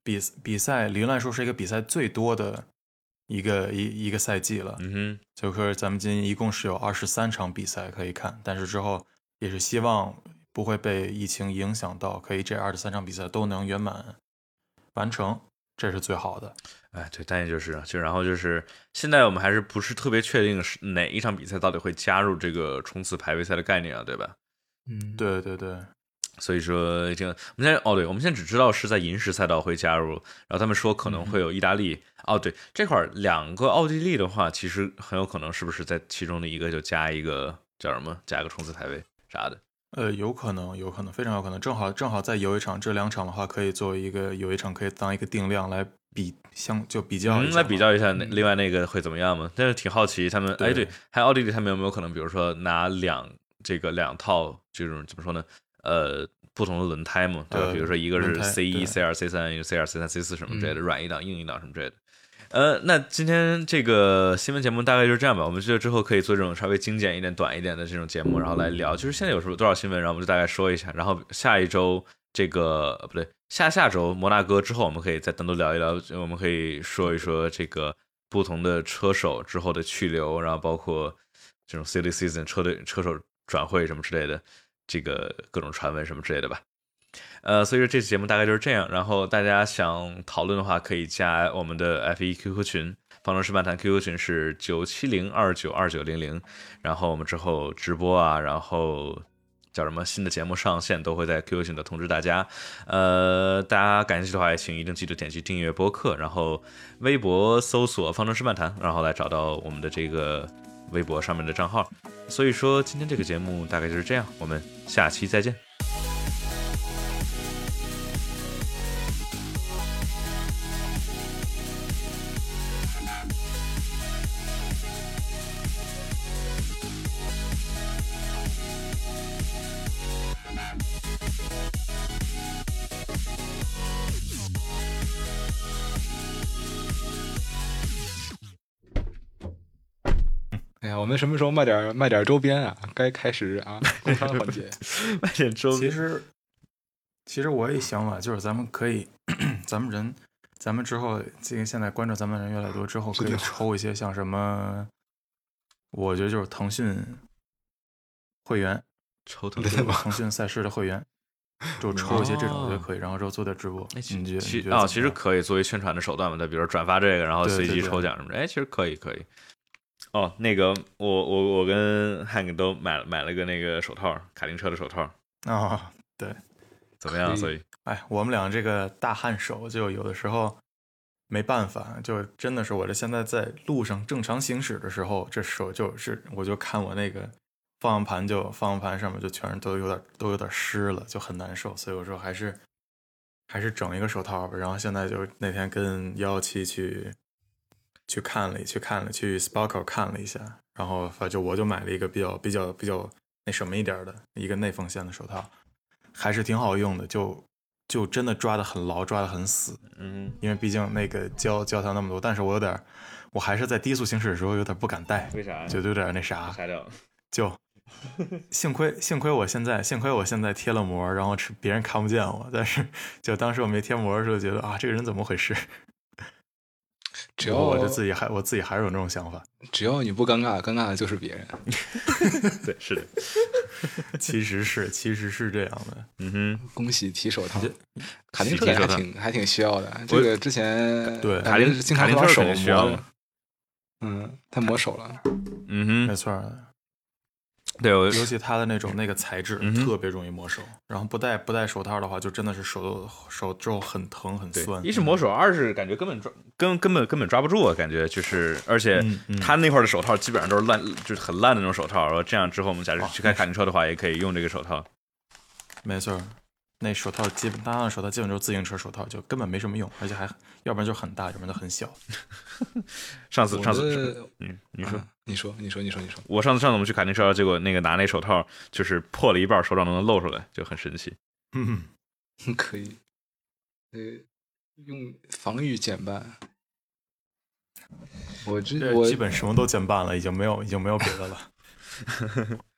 比比赛理论来说是一个比赛最多的。一个一一个赛季了，嗯哼，就是咱们今年一共是有二十三场比赛可以看，但是之后也是希望不会被疫情影响到，可以这二十三场比赛都能圆满完成，这是最好的。哎，对，但也就是就然后就是现在我们还是不是特别确定是哪一场比赛到底会加入这个冲刺排位赛的概念啊，对吧？嗯，对对对。所以说，这个我们现在哦，对，我们现在只知道是在银石赛道会加入，然后他们说可能会有意大利。哦，对，这块儿两个奥地利的话，其实很有可能是不是在其中的一个就加一个叫什么，加一个冲刺排位啥的？呃，有可能，有可能，非常有可能，正好正好在有一场，这两场的话可以作为一个有一场可以当一个定量来比相就比较，来比较一下那另外那个会怎么样嘛？但是挺好奇他们，哎，对，还有奥地利他们有没有可能，比如说拿两这个两套这种怎么说呢？呃，不同的轮胎嘛，对吧？比如说一个是 C 一、C 二、C 三，一个 C 二、C 三、C 四什么之类的，软一档、硬一档什么之类的。呃，那今天这个新闻节目大概就是这样吧。我们觉得之后可以做这种稍微精简一点、短一点的这种节目，然后来聊，就是现在有什么多少新闻，然后我们就大概说一下。然后下一周这个不对，下下周摩纳哥之后，我们可以再单独聊一聊，我们可以说一说这个不同的车手之后的去留，然后包括这种 City Season 车队车手转会什么之类的。这个各种传闻什么之类的吧，呃，所以说这期节目大概就是这样。然后大家想讨论的话，可以加我们的 F 一 QQ 群，方程式漫谈 QQ 群是九七零二九二九零零。然后我们之后直播啊，然后叫什么新的节目上线，都会在 QQ 群的通知大家。呃，大家感兴趣的话，也请一定记得点击订阅播客，然后微博搜索方程式漫谈，然后来找到我们的这个。微博上面的账号。所以说，今天这个节目大概就是这样，我们下期再见。卖点卖点周边啊？该开始啊，工商环节。卖点周边。其实，其实我也想法就是，咱们可以，咱们人，咱们之后，这个现在关注咱们人越来越多，之后可以抽一些像什么，我觉得就是腾讯会员，抽腾讯腾讯赛事的会员，就抽一些这种，我觉得可以，然后之后做点直播。哎，你觉得？其啊，其实可以作为宣传的手段嘛，再比如转发这个，然后随机抽奖什么的。哎，其实可以，可以。哦，那个，我我我跟 Hank 都买了买了个那个手套，卡丁车的手套啊，对，怎么样？所以，哎，我们俩这个大汗手，就有的时候没办法，就真的是我这现在在路上正常行驶的时候，这手就是我就看我那个方向盘，就方向盘上面就全是都有点都有点湿了，就很难受。所以我说还是还是整一个手套吧。然后现在就那天跟幺幺七去。去看了，去看了，去 Sparkle 看了一下，然后反正我就买了一个比较比较比较那什么一点的一个内缝线的手套，还是挺好用的，就就真的抓的很牢，抓的很死。嗯，因为毕竟那个胶胶条那么多，但是我有点，我还是在低速行驶的时候有点不敢戴。为啥？就有点那啥。就 幸亏幸亏我现在幸亏我现在贴了膜，然后别人看不见我，但是就当时我没贴膜的时候，觉得啊这个人怎么回事？只要我就自己还我自己还是有那种想法，只要你不尴尬，尴尬的就是别人。对，是的，其实是其实是这样的。嗯哼，恭喜提手套，卡丁车还挺还挺需要的。这个之前对卡丁经常把手磨，嗯，太磨手了。嗯哼，没错。对，尤其它的那种那个材质特别容易磨手，然后不戴不戴手套的话，就真的是手手之后很疼很酸。一是磨手，二是感觉根本抓根根本根本抓不住啊，感觉就是，而且他那块的手套基本上都是烂，就是很烂的那种手套。然后这样之后，我们假如去开卡丁车的话，也可以用这个手套。没错。那手套基本，当然手套基本都是自行车手套，就根本没什么用，而且还要不然就很大，要不然就很小。上次上次，嗯，你说，你说，你说，你说，你说，我上次上次我们去卡丁车，结果那个拿那手套就是破了一半，手掌都能露出来，就很神奇。嗯，可以，呃，用防御减半。我这我基本什么都减半了，已经没有已经没有别的了。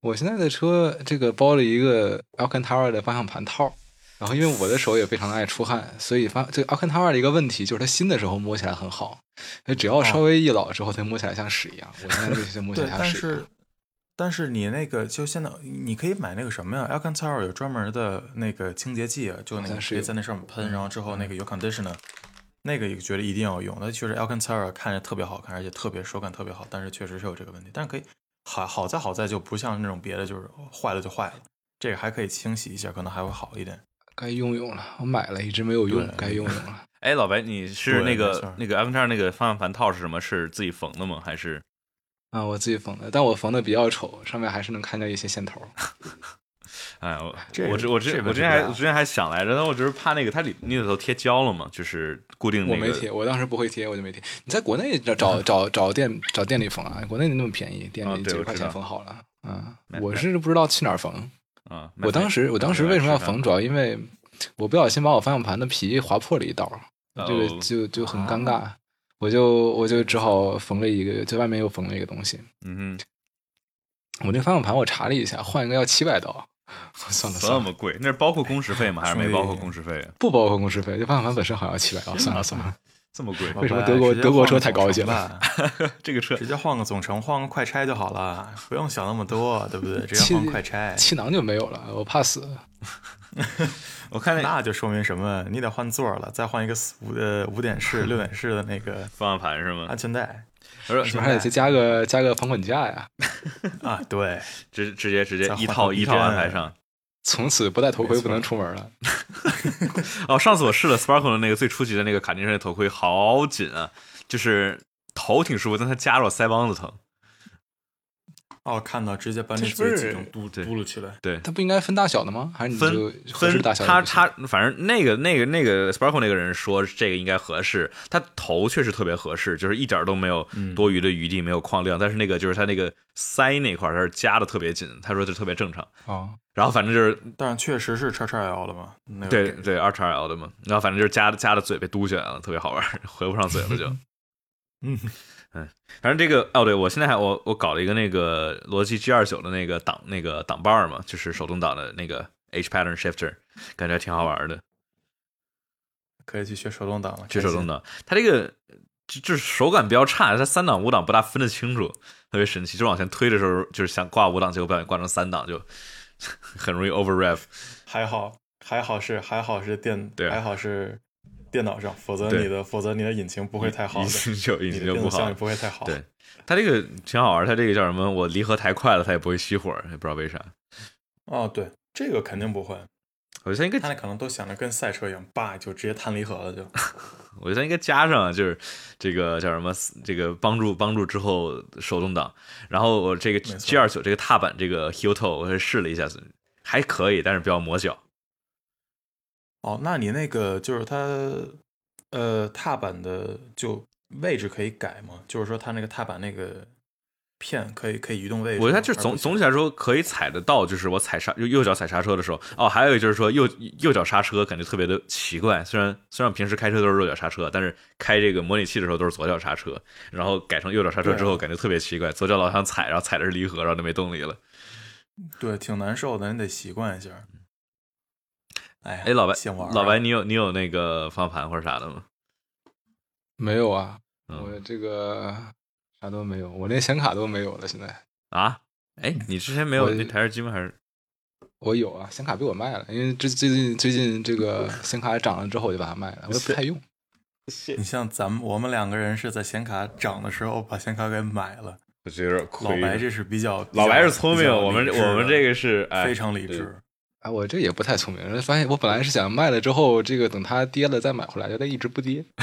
我现在的车这个包了一个 Alcantara 的方向盘套，然后因为我的手也非常的爱出汗，所以发这个 Alcantara 的一个问题就是它新的时候摸起来很好，只要稍微一老之后，它摸起来像屎一样。我现在这些摸起来像屎。但是但是你那个就现在你可以买那个什么呀？Alcantara 有专门的那个清洁剂啊，就那个可以在那上面喷，然后之后那个有 conditioner，那个也觉得一定要用。那确实 Alcantara 看着特别好看，而且特别手感特别好，但是确实是有这个问题，但是可以。好好在好在就不像那种别的，就是坏了就坏了，这个还可以清洗一下，可能还会好一点。该用用了，我买了一直没有用，该用用了。哎，老白，你是那个那个 iPhone 那个方向盘套是什么？是自己缝的吗？还是？啊，我自己缝的，但我缝的比较丑，上面还是能看见一些线头。哎，我我之我之我之前还我之前还想来着，但我只是怕那个它里你里头贴胶了嘛，就是固定。我没贴，我当时不会贴，我就没贴。你在国内找找找 找店找店里缝啊，国内那么便宜，店里几十块钱缝好了。嗯，我是不知道去哪儿缝。啊，我当时我当时为什么要缝？主要因为我不小心把我方向盘的皮划破了一道，这个就就很尴尬，我就我就只好缝了一个，在外面又缝了一个东西。嗯哼，我那方向盘我查了一下，换一个要七百刀。算了，这么贵，那是包括工时费吗？还是没包括工时费？不包括工时费，这方向盘本身好像七百啊。算了算了，这么贵，为什么德国德国车太高级了？这个车直接换个总成，换个快拆就好了，不用想那么多，对不对？直接换快拆，气囊就没有了，我怕死。我看那那就说明什么？你得换座了，再换一个五呃五点式、六点式的那个方向盘是吗？安全带。是不是还得再加个加个防滚架呀？啊，对，直直接直接一套一套安排上，从此不戴头盔不能出门了。哦，上次我试了 Sparkle 的那个最初级的那个卡丁车的头盔，好紧啊，就是头挺舒服，但它夹着我腮帮子疼。哦，看到直接把你嘴挤成嘟嘟了起来。对，它不应该分大小的吗？还是你分就合适分大小他？他反正那个那个那个 Sparkle 那个人说这个应该合适，他头确实特别合适，就是一点都没有嗯多余的余地，没有框量。但是那个就是他那个腮那块他是夹的特别紧，他说这特别正常。哦，然后反正就是但是确实是叉叉 L 的嘛，那个对对二叉 L 的嘛，然后反正就是夹的夹的嘴被嘟起来了，特别好玩，回不上嘴了就。嗯，反正这个哦，对我现在还我我搞了一个那个罗技 G 二九的那个挡那个挡把儿嘛，就是手动挡的那个 H pattern shifter，感觉挺好玩的。可以去学手动挡了，学手动。挡，它这个就就是手感比较差，它三档五档不大分得清楚，特别神奇。就往前推的时候，就是想挂五档，结果不小心挂成三档，就 很容易 over rev。还好还好是还好是电，对啊还好是电脑上，否则你的否则你的引擎不会太好引的，擎就引擎就不好。不会太好。对，它这个挺好玩，它这个叫什么？我离合太快了，它也不会熄火，也不知道为啥。哦，对，这个肯定不会，我觉得应该他那可能都想着跟赛车一样，叭就直接弹离合了就。我觉得应该加上啊，就是这个叫什么，这个帮助帮助之后手动挡，然后我这个 G 二九这个踏板这个 heel toe 我还试了一下，还可以，但是比较磨脚。哦，那你那个就是它，呃，踏板的就位置可以改吗？就是说它那个踏板那个片可以可以移动位置。我觉得它就是总总体来说可以踩得到，就是我踩刹右右脚踩刹车的时候，哦，还有一个就是说右右脚刹车感觉特别的奇怪，虽然虽然平时开车都是右脚刹车，但是开这个模拟器的时候都是左脚刹车，然后改成右脚刹车之后感觉特别奇怪，左脚老想踩，然后踩的是离合，然后就没动力了。对，挺难受的，你得习惯一下。哎，哎，老白老白，你有你有那个方向盘或者啥的吗？没有啊，嗯我这个啥都没有，我连显卡都没有了。现在啊，哎，你之前没有我那台式机吗？还是我有啊，显卡被我卖了，因为这最近最近这个显卡涨了之后，我就把它卖了，我也不太用。你像咱们我们两个人是在显卡涨的时候把显卡给买了，我觉得有点亏。老白这是比较老白是聪明，我们我们这个是哎非常理智。哎，我这也不太聪明，发现我本来是想卖了之后，这个等它跌了再买回来，结果它一直不跌。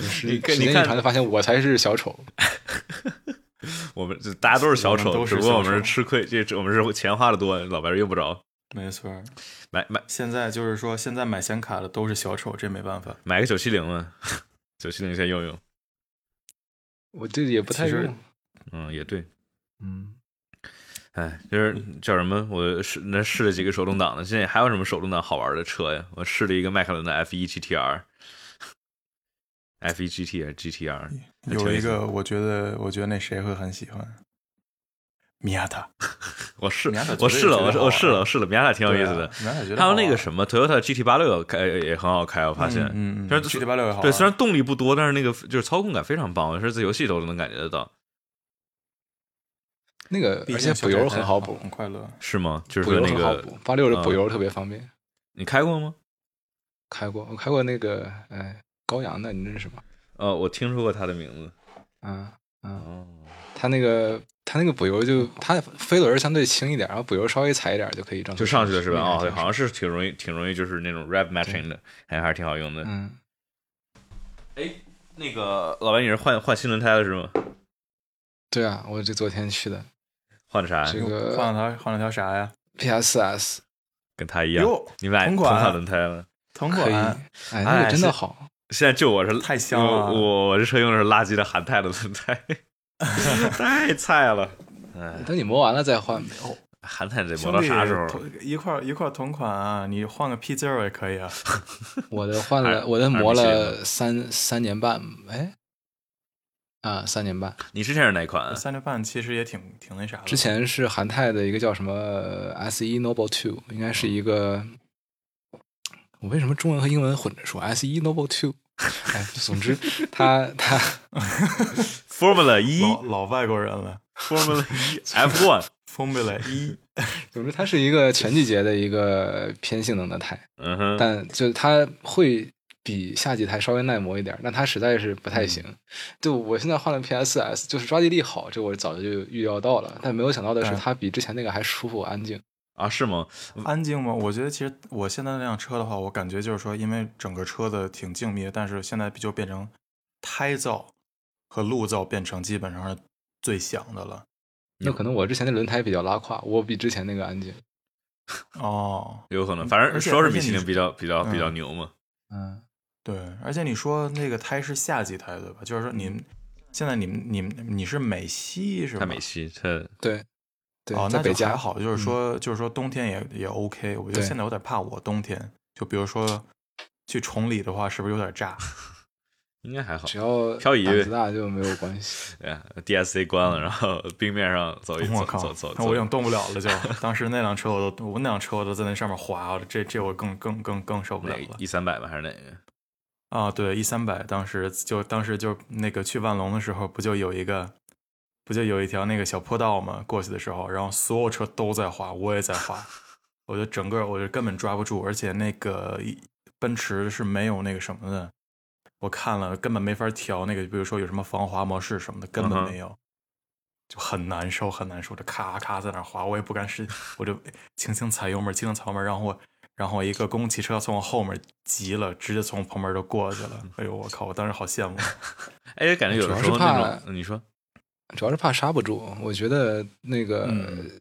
时你看你时间一长，就发现我才是小丑。我们大家都是小丑，只不过我们是吃亏，这我们是钱花的多，老白用不着。没错，买买现在就是说，现在买显卡的都是小丑，这没办法。买个九七零嘛，九七零先用用。我这也不太用。嗯，也对。嗯，哎，就是叫什么？我试那试了几个手动挡的，现在还有什么手动挡好玩的车呀？我试了一个迈凯伦的 F 一 GTR。F 一 GT 还是 GTR？有一个，我觉得，我觉得那谁会很喜欢，米亚塔。我试我试了，我绝对绝对好我试了，我试了，米亚塔挺有意思的。米亚塔觉得还有那个什么，Toyota GT 八六开也很好开，我发现。嗯嗯虽然，GT 八六也好。对，虽然动力不多，但是那个就是操控感非常棒，我是在游戏都能感觉得到，那个，而且补油很好补，很快乐。是吗？就是那个八六的补嗯油特别方便。你开过吗？开过，我开过那个，哎，高阳的，你认识吗？呃，我听说过他的名字。嗯嗯，哦，他那个他那个补油就他飞轮相对轻一点，然后补油稍微踩一点就可以正就上去了是吧？哦，对，好像是。是挺容易，挺容易，就是那种 rev matching 的，还还是挺好用的。嗯，哎，那个老白，你是换换新轮胎了是吗？对啊，我这昨天去的换的啥呀？这个换了条换了条啥呀？PS4S，跟他一样，哟，你们俩同款轮胎了。同，款。哎，那哎个真的好。现在就我是太香了我我我这车用的是垃圾的韩泰的轮胎，太菜了。哎，等你磨完了再换呗。哦，韩泰得磨到啥时候？一块一块同款啊，你换个 P Zero 也可以啊。我的换了，我的磨了三三年半，哎，啊，三年半。你之前是哪款啊？三年半其实也挺挺那啥的。之前是韩泰的一个叫什么 S E Noble Two，应该是一个，我为什么中文和英文混着说？S E Noble Two？哎，总之，它它 Formula 一老老外国人了，Formula 一 F one，，Formula 一，总之它是一个全季节的一个偏性能的胎，嗯哼，但就是它会比下几台稍微耐磨一点，但它实在是不太行。就我现在换了 PS 4 S，就是抓地力好，这我早就预料到了，但没有想到的是，嗯它比之前那个还舒服安静。啊是吗？安静吗？我觉得其实我现在那辆车的话，我感觉就是说，因为整个车子挺静谧，但是现在就变成胎噪和路噪变成基本上是最响的了。那可能我之前的轮胎比较拉胯，我比之前那个安静。哦，有可能，反正说是米其林比较比较比较嗯牛嘛。嗯，对，而且你说那个胎是夏季胎对吧？就是说你们现在你们你们你是美西是吧？它美西，它对，对，哦，那在北加就还好，就是嗯说、就是说冬天也也 OK。我觉得现在有点怕我冬天，就比如说去崇礼的话，是不是有点炸？应该还好。只要漂移胆子大就没有关系。对呀，DSC 关了，然后冰面上走一走 我靠走走，那我已经。动不了了就。当时那辆车我都我那辆车我都在那上面滑，这这我更更更更受不了一三百吧还是哪个？啊，对，一三百，当时就当时就那个去万隆的时候，不就有一个，不就有一条那个小坡道嘛？过去的时候，然后所有车都在滑，我也在滑，我就整个我就根本抓不住，而且那个奔驰是没有那个什么的，我看了根本没法调那个，比如说有什么防滑模式什么的，根本没有。就很难受，很难受，这咔咔在那滑，我也不敢使，我就轻轻踩油门，轻轻踩油门，然后我，然后一个公共汽车从我后面急了，直接从旁边就过去了。哎呦，我靠！我当时好羡慕。哎，感觉有的时候主要是怕那种，嗯你说主要是怕刹不住。我觉得那个、嗯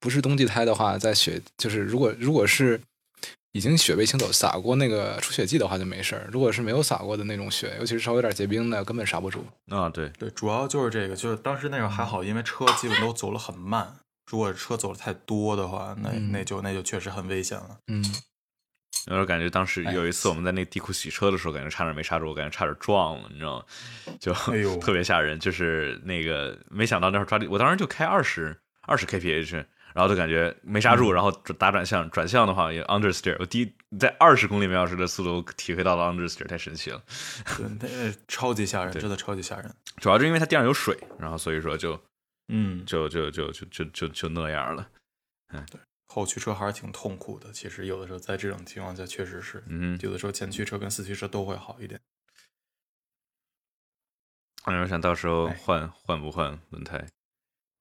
不是冬季胎的话，在雪就是如果如果是已经雪被清走撒过那个除雪剂的话就没事儿。如果是没有撒过的那种雪，尤其是稍微有点结冰的，根本刹不住。啊，对，对，主要就是这个，就是当时那种还好，因为车基本都走了很慢。如果车走的太多的话，那嗯那就那就确实很危险了。嗯，有点感觉当时哎有一次我们在那个地库洗车的时候，感觉差点没刹住，我感觉差点撞了，你知道吗？就哎呦 特别吓人。就是那个没想到那会儿抓地，我当时就开二十二十 kph，然后就感觉没刹住，嗯然后打转向，转向的话也 understeer，我第一在二十公里每小时的速度体会到了 understeer，太神奇了。超级吓人，真的超级吓人。主要是因为它地上有水，然后所以说就嗯，就就就就就就就那样了。嗯，对后驱车还是挺痛苦的。其实有的时候在这种情况下，确实是，嗯，有的时候前驱车跟四驱车都会好一点。哎我想到时候哎换换不换轮胎，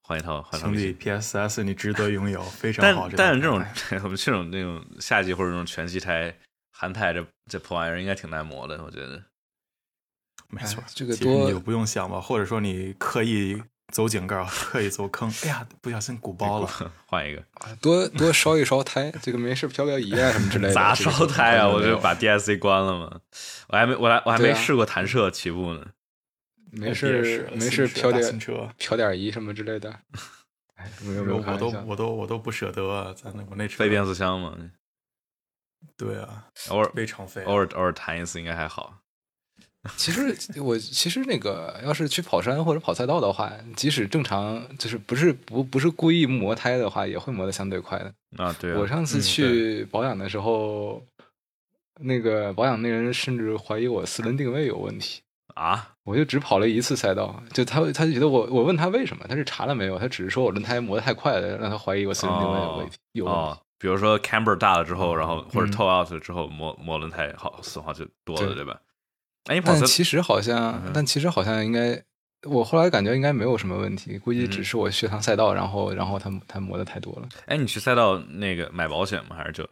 换一套换一套兄弟，PSS 你值得拥有，非 常但好。但是这种 我们这种那种夏季或者这种全季胎、韩胎这这破玩意儿应该挺耐磨的，我觉得。没错哎，这个其实多你就不用想吧，或者说你刻意走井盖儿，刻意走坑，哎呀，不小心鼓包了。换一个多多烧一烧胎，这个没事漂漂移啊什么之类的。咋烧胎啊？我就把 DSC 关了嘛，我还没我还我还没试过弹射起步呢。没事没事新车大漂点车，漂点移什么之类的。哎，没有没有我都我都我都不舍得啊，在那我那车飞变速箱嘛，对啊，偶尔非常飞啊，偶尔偶尔弹一次应该还好。其实我其实那个要是去跑山或者跑赛道的话，即使正常就是不是不不是故意磨胎的话，也会磨得相对快的。啊，对啊，我上次嗯去保养的时候，那个保养那人甚至怀疑我四轮定位有问题。啊，我就只跑了一次赛道，就他他就觉得我我问他为什么，他是查了没有，他只是说我轮胎磨得太快了，让他怀疑我四轮定位有问题。有问题哦，比如说 camber 大了之后，然后或者嗯 toe out 之后磨磨轮胎好损耗就多了，对对吧？哎，但其实好像，嗯但其实好像应该，我后来感觉应该没有什么问题，估计嗯只是我血趟赛道，然后然后他他磨的太多了。哎，你去赛道那个买保险吗？还是就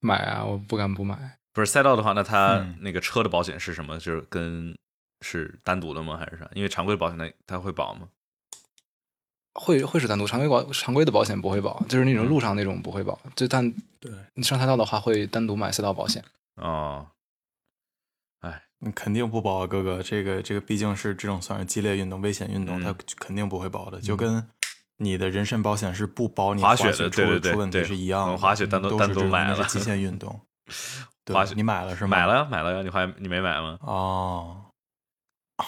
买啊，我不敢不买。不是赛道的话，那它嗯那个车的保险是什么？就是跟是单独的吗？还是啥？因为常规保险它它会保吗？会会是单独常规保常规的保险不会保，就是那种嗯路上那种不会保。就但对你上赛道的话，会单独买赛道保险。哦，肯定不保啊，哥哥，这个这个毕竟是这种算是激烈运动、危险运动，嗯它肯定不会保的，就跟你的人身保险是不保你滑雪的出对对对出问题是一样的。嗯滑雪单独单独买了极限运动。对滑雪你买了是吗？买了买了，你还你没买吗？哦。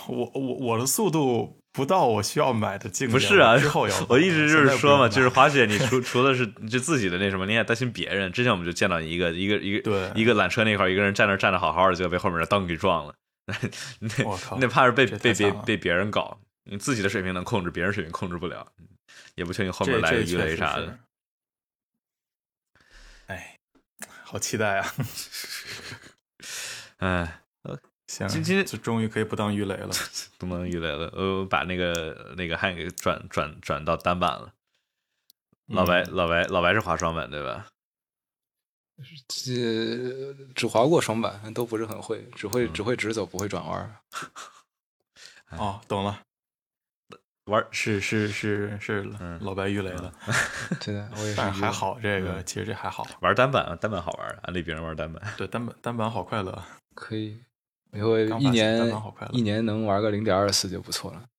我我我的速度不到我需要买的境界，不是啊后要。我一直就是说嘛，就是滑雪，你除 除了是就自己的那什么，你也担心别人。之前我们就见到一个一个一个对一个缆车那块儿，一个人站那儿站的好好的，结果被后面的灯给撞了。那我靠那怕是被被别被别人搞，你自己的水平能控制，别人水平控制不了，也不确定后面来个鱼雷啥的是。。哎，好期待啊！哎，行，今今就终于可以不当鱼雷了。不能鱼雷了，呃，把那个那个汉给转转转到单板了。老白嗯老白老白是滑双板对吧？这只滑过双板，都不是很会，只会嗯只会直走，不会转弯。哦，懂了。玩是是是是嗯老白鱼雷了，对的，我也是但是还。好，这个嗯其实这还好，玩单板，单板好玩，安利别人玩单板。对单板单板好快乐，可以，以后一年一年能玩个零点二四就不错了。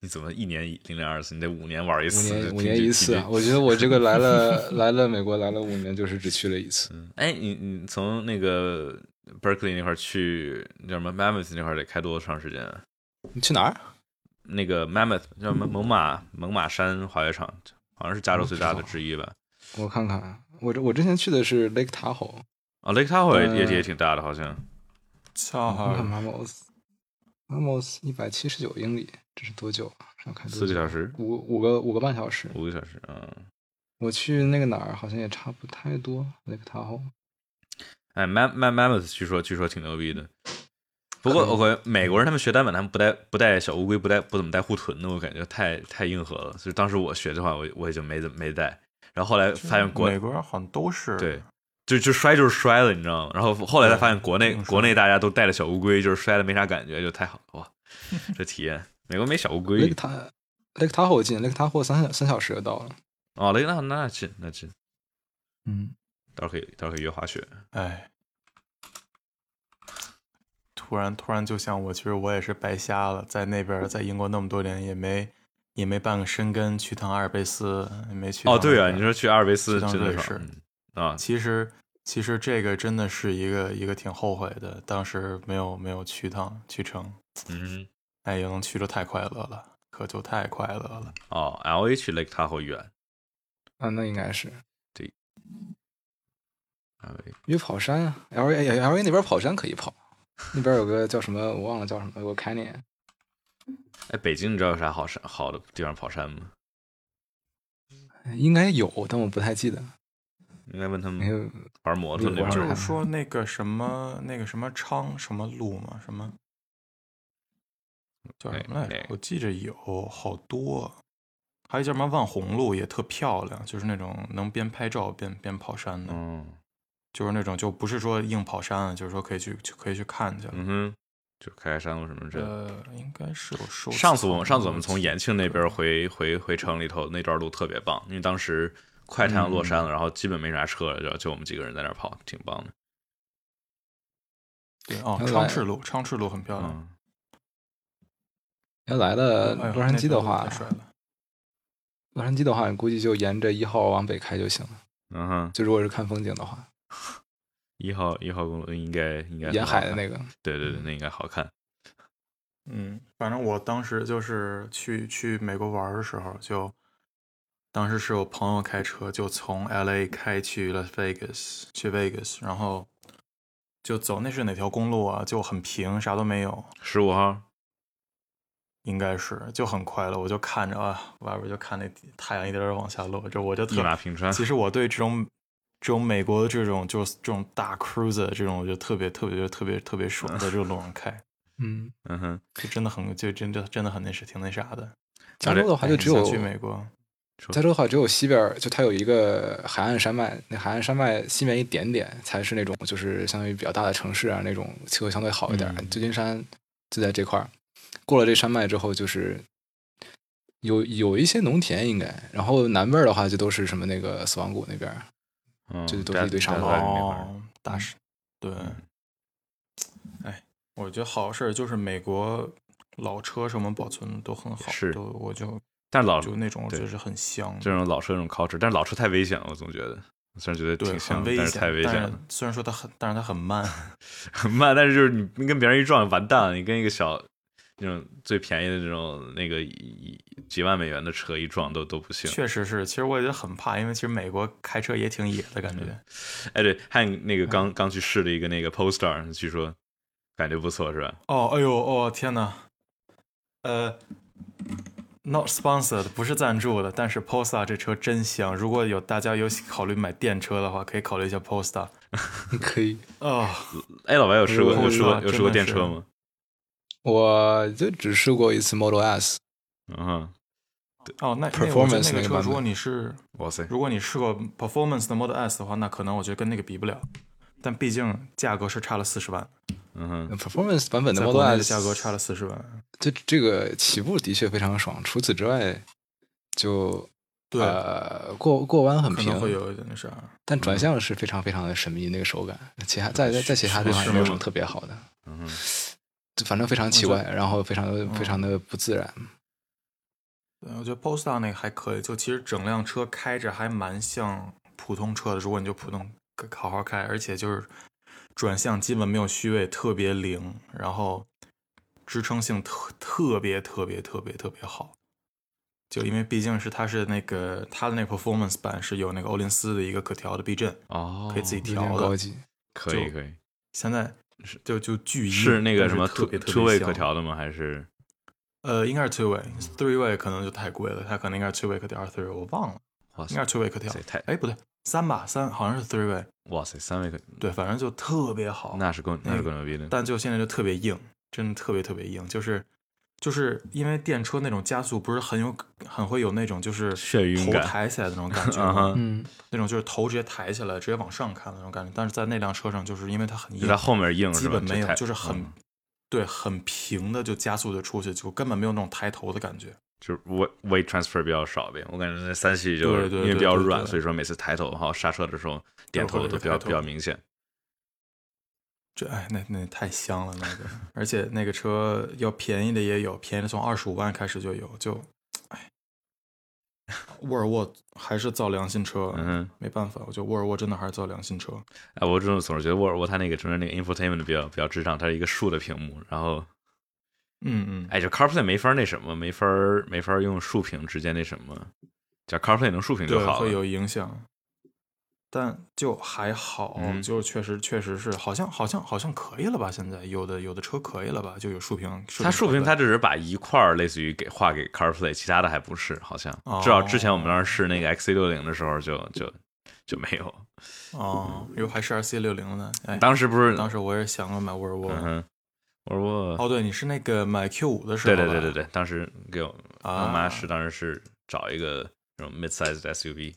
你怎么一年零点二四？你得五年玩一五次，年五年一次啊！我觉得我这个来了 来了美国来了五年，就是只去了一次。嗯，哎，你你从那个 Berkeley 那块儿去叫什么 Mammoth 那块儿得开多长时间啊？你去哪儿？那个 Mammoth 叫什么猛犸猛犸山滑雪场，好像是加州最大的之一吧？我看看，我这我之前去的是 Lake Tahoe，啊，Lake Tahoe 也也挺大的，好像。恰我看好 Mamos，Mamos 一百七十九英里，这是多久啊？要开多久四个小时，五五个五个半小时。五个小时，嗯。我去那个哪儿好像也差不太多，Lake Tahoe。哎，Mam Mam Mammoth 据说据说挺牛逼的。不过我感觉美国人他们学单板，他们不带不带小乌龟，不带不怎么带护臀的，我感觉太太硬核了。所以当时我学的话，我我也就没怎么没带。然后后来发现国美国人好像都是对，就就摔就是摔了，你知道吗？然后后来才发现国内国内大家都带着小乌龟，就是摔了没啥感觉，就太好了哇！这体验，美国没小乌龟 Lake Ta Lake Tahoe 近雷克塔霍三小三小时就到了。哦，那那那近那近，嗯，到时候可以到时候可以约滑雪。哎，突然突然就像我，其实我也是白瞎了，在那边在英国那么多年，也没也没办个深根，去趟阿尔卑斯也没去。哦，对啊，你说去阿尔卑斯真的是嗯啊，其实其实这个真的是一个一个挺后悔的，当时没有没有去趟去成，嗯，哎，也能去的太快乐了，可就太快乐了。哦，L A 去 Lake Tahoe 远啊，那应该是，L A 约跑山啊，L A L A 那边跑山可以跑，那边有个叫什么我忘了叫什么，有个 canyon。哎，北京你知道有啥好山好的地方跑山吗？应该有，但我不太记得。应该问他们玩摩托就是说那个什么那个什么昌什么路吗，什么叫什么来？着我记着有好多，还有叫什么万红路也特漂亮，就是那种能边拍照边边跑山的，嗯就是那种就不是说硬跑山，就是说可以去就可以去看去了。嗯哼，就开开山路什么之类的。呃，应该是有收藏。上次我们上次我们从延庆那边回回回城里头那段路特别棒，因为当时快太阳落山了，然后基本没啥车了，就就我们几个人在那儿跑，挺棒的。对哦，昌赤路，昌赤路很漂亮。嗯，要来了洛杉矶的话。洛杉矶的话，你估计就沿着一号往北开就行了。嗯哼，就如果是看风景的话，一号一号公路应该应该沿海的那个，对对对，那应该好看。嗯，反正我当时就是去去美国玩的时候，就当时是我朋友开车，就从 L A 开去 Las Vegas，去 Vegas，然后就走那是哪条公路啊？就很平，啥都没有，十五号，应该是就很快乐。我就看着啊，外边就看那太阳一点点往下落，这我就一特马平川。其实我对这种这种美国的这种就是这种大 cruiser 这种，我就特别特别特别特别爽，在这个路上开，嗯，嗯哼，就真的很就真的真的很那是挺那啥的。加州的话就只有去美国，加州的话只有西边，就它有一个海岸山脉，那海岸山脉西面一点点才是那种就是相当于比较大的城市啊，那种气候相对好一点旧金山就在这块儿，过了这山脉之后就是有有一些农田应该，然后南边儿的话就都是什么那个死亡谷那边儿，嗯，就都是一堆沙漠大石，对，嗯。哎，我觉得好事儿就是美国老车什么保存都很好，是都我就但是老就那种对就是很香，这种老车那种 culture，但是老车太危险了，我总觉得。虽然觉得，挺香但是太危险了，虽然说它很，但是它很慢，很慢。但是就是你你跟别人一撞完蛋了，你跟一个小那种最便宜的这种那个一几万美元的车一撞都都不行。确实是。其实我也很怕，因为其实美国开车也挺野的感觉。哎，对，还有那个嗯刚刚去试了一个那个 Polestar，据说感觉不错，是吧？哦，哎呦，哦，天哪！呃，not sponsored，不是赞助的，但是 Polestar 这车真香。如果有大家有考虑买电车的话，可以考虑一下 Polestar。可以。哦，哎，老白有试过有试过操有试过电车吗？我就只试过一次 Model S，嗯哼，哦，那那我觉得 Performance 那个车，个如果你是哇塞，如果你试过 Performance 的 Model S 的话，那可能我觉得跟那个比不了。但毕竟价格是差了四十万，嗯哼，Performance 版本的 Model S 价格差了四十万。这这个起步的确非常爽。除此之外，就对，呃过过弯很平会有一点那啥。但转向是非常非常的神秘那个手感。其他在在在其他地方也没有什么特别好的，嗯，就反正非常奇怪，然后非常的非常的不自然。对，我觉得 Polestar 那个还可以，就其实整辆车开着还蛮像普通车的，如果你就普通好好开，而且就是转向基本没有虚位，特别灵，然后支撑性特特别特别特别特别好。就因为毕竟是它是那个它的那个 performance 版是有那个欧林斯的一个可调的避震，哦，可以自己调的。高级，可以可以，现在是就就巨硬是那个什么特别特别 way 香可调的吗？还是呃，应该是 two way，three way 可能就太贵了，它可能应该是 two way 可调还是 three way，我忘了，应该是 two way 可调哎，不对，三吧，三好像是 three way，哇塞三位可对，反正就特别好。那是够那是够牛逼的，但就现在就特别硬，真的特别特别硬，就是就是因为电车那种加速不是很有很会有那种就是眩晕头抬起来的那种感觉嗯吗？嗯，那种就是头直接抬起来，直接往上看的那种感觉。但是在那辆车上，就是因为它很硬就它，后面硬基？本没有，就是很嗯对很平的就加速的出去，就根本没有那种抬头的感觉。就是 weight weight transfer 比较少呗。我感觉那三系就是因为比较软，所以说每次抬头哈刹车的时候点头都比较比较明显。这哎，那那太香了那个，而且那个车要便宜的也有，便宜的从二十五万开始就有，就哎，沃尔沃还是造良心车，嗯，没办法，我觉得沃尔沃真的还是造良心车。哎，我这种总是觉得沃尔沃它那个中间那个 infotainment 比较比较智障，它是一个竖的屏幕，然后嗯嗯，哎，就 CarPlay 没法那什么，没法没法用竖屏直接那什么，只要 CarPlay 能竖屏就，好了。会有影响，但就还好，嗯就确实确实是，好像好像好像可以了吧？现在有的有的车可以了吧？就有竖屏，它竖屏，它只是把一块儿类似于给划给 CarPlay，其他的还不是，好像哦至少之前我们当时试那个 XC 六零的时候就就就没有。哦，哟还是 R C 六零呢？哎，当时不是当时我也想过买沃尔沃。沃尔沃，哦，对，你是那个买 Q 五的时候，对对对对对，当时给我啊我妈是当时是找一个那种 mid-sized SUV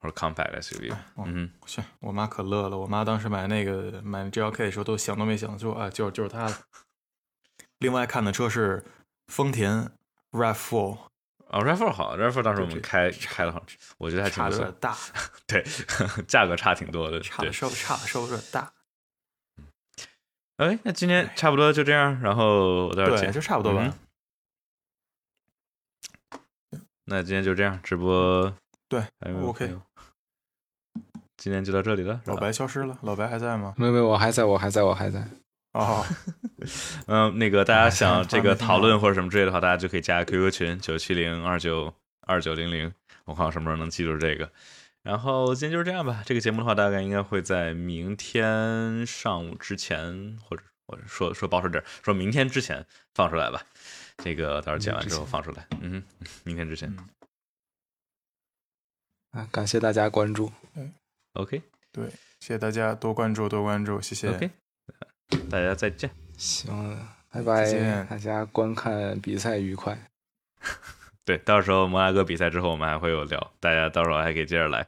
或者 compact SUV，哦嗯是我妈可乐了，我妈当时买那个买 GLK 的时候都想都没想，就啊就是就是它了。另外看的车是丰田 RAV4，哼，哦 RAV4 好，RAV4 当时我们开开了好，我觉得还挺不错差的有点，大，对，价格差挺多的，对差的。稍差的稍微有点大。哎，那今天差不多就这样，然后我到这儿对，剪就差不多吧。嗯那今天就这样，直播对 OK 今天就到这里了。老白消失了，老白还在吗？没有没有，我还在我还在我还在。哦，嗯，那个大家想 这个讨论或者什么之类的话，大家就可以加 QQ 群九七零二九二九零零，我看我什么时候能记住这个。然后今天就是这样吧。这个节目的话，大概应该会在明天上午之前，或者或者说说保守点，说明天之前放出来吧。这个到时候剪完之后放出来。嗯哼，明天之前。嗯啊，感谢大家关注。OK 对，谢谢大家多关注多关注，谢谢。OK，大家再见。行，拜拜再见，大家观看比赛愉快。对，到时候摩纳哥比赛之后，我们还会有聊，大家到时候还可以接着来。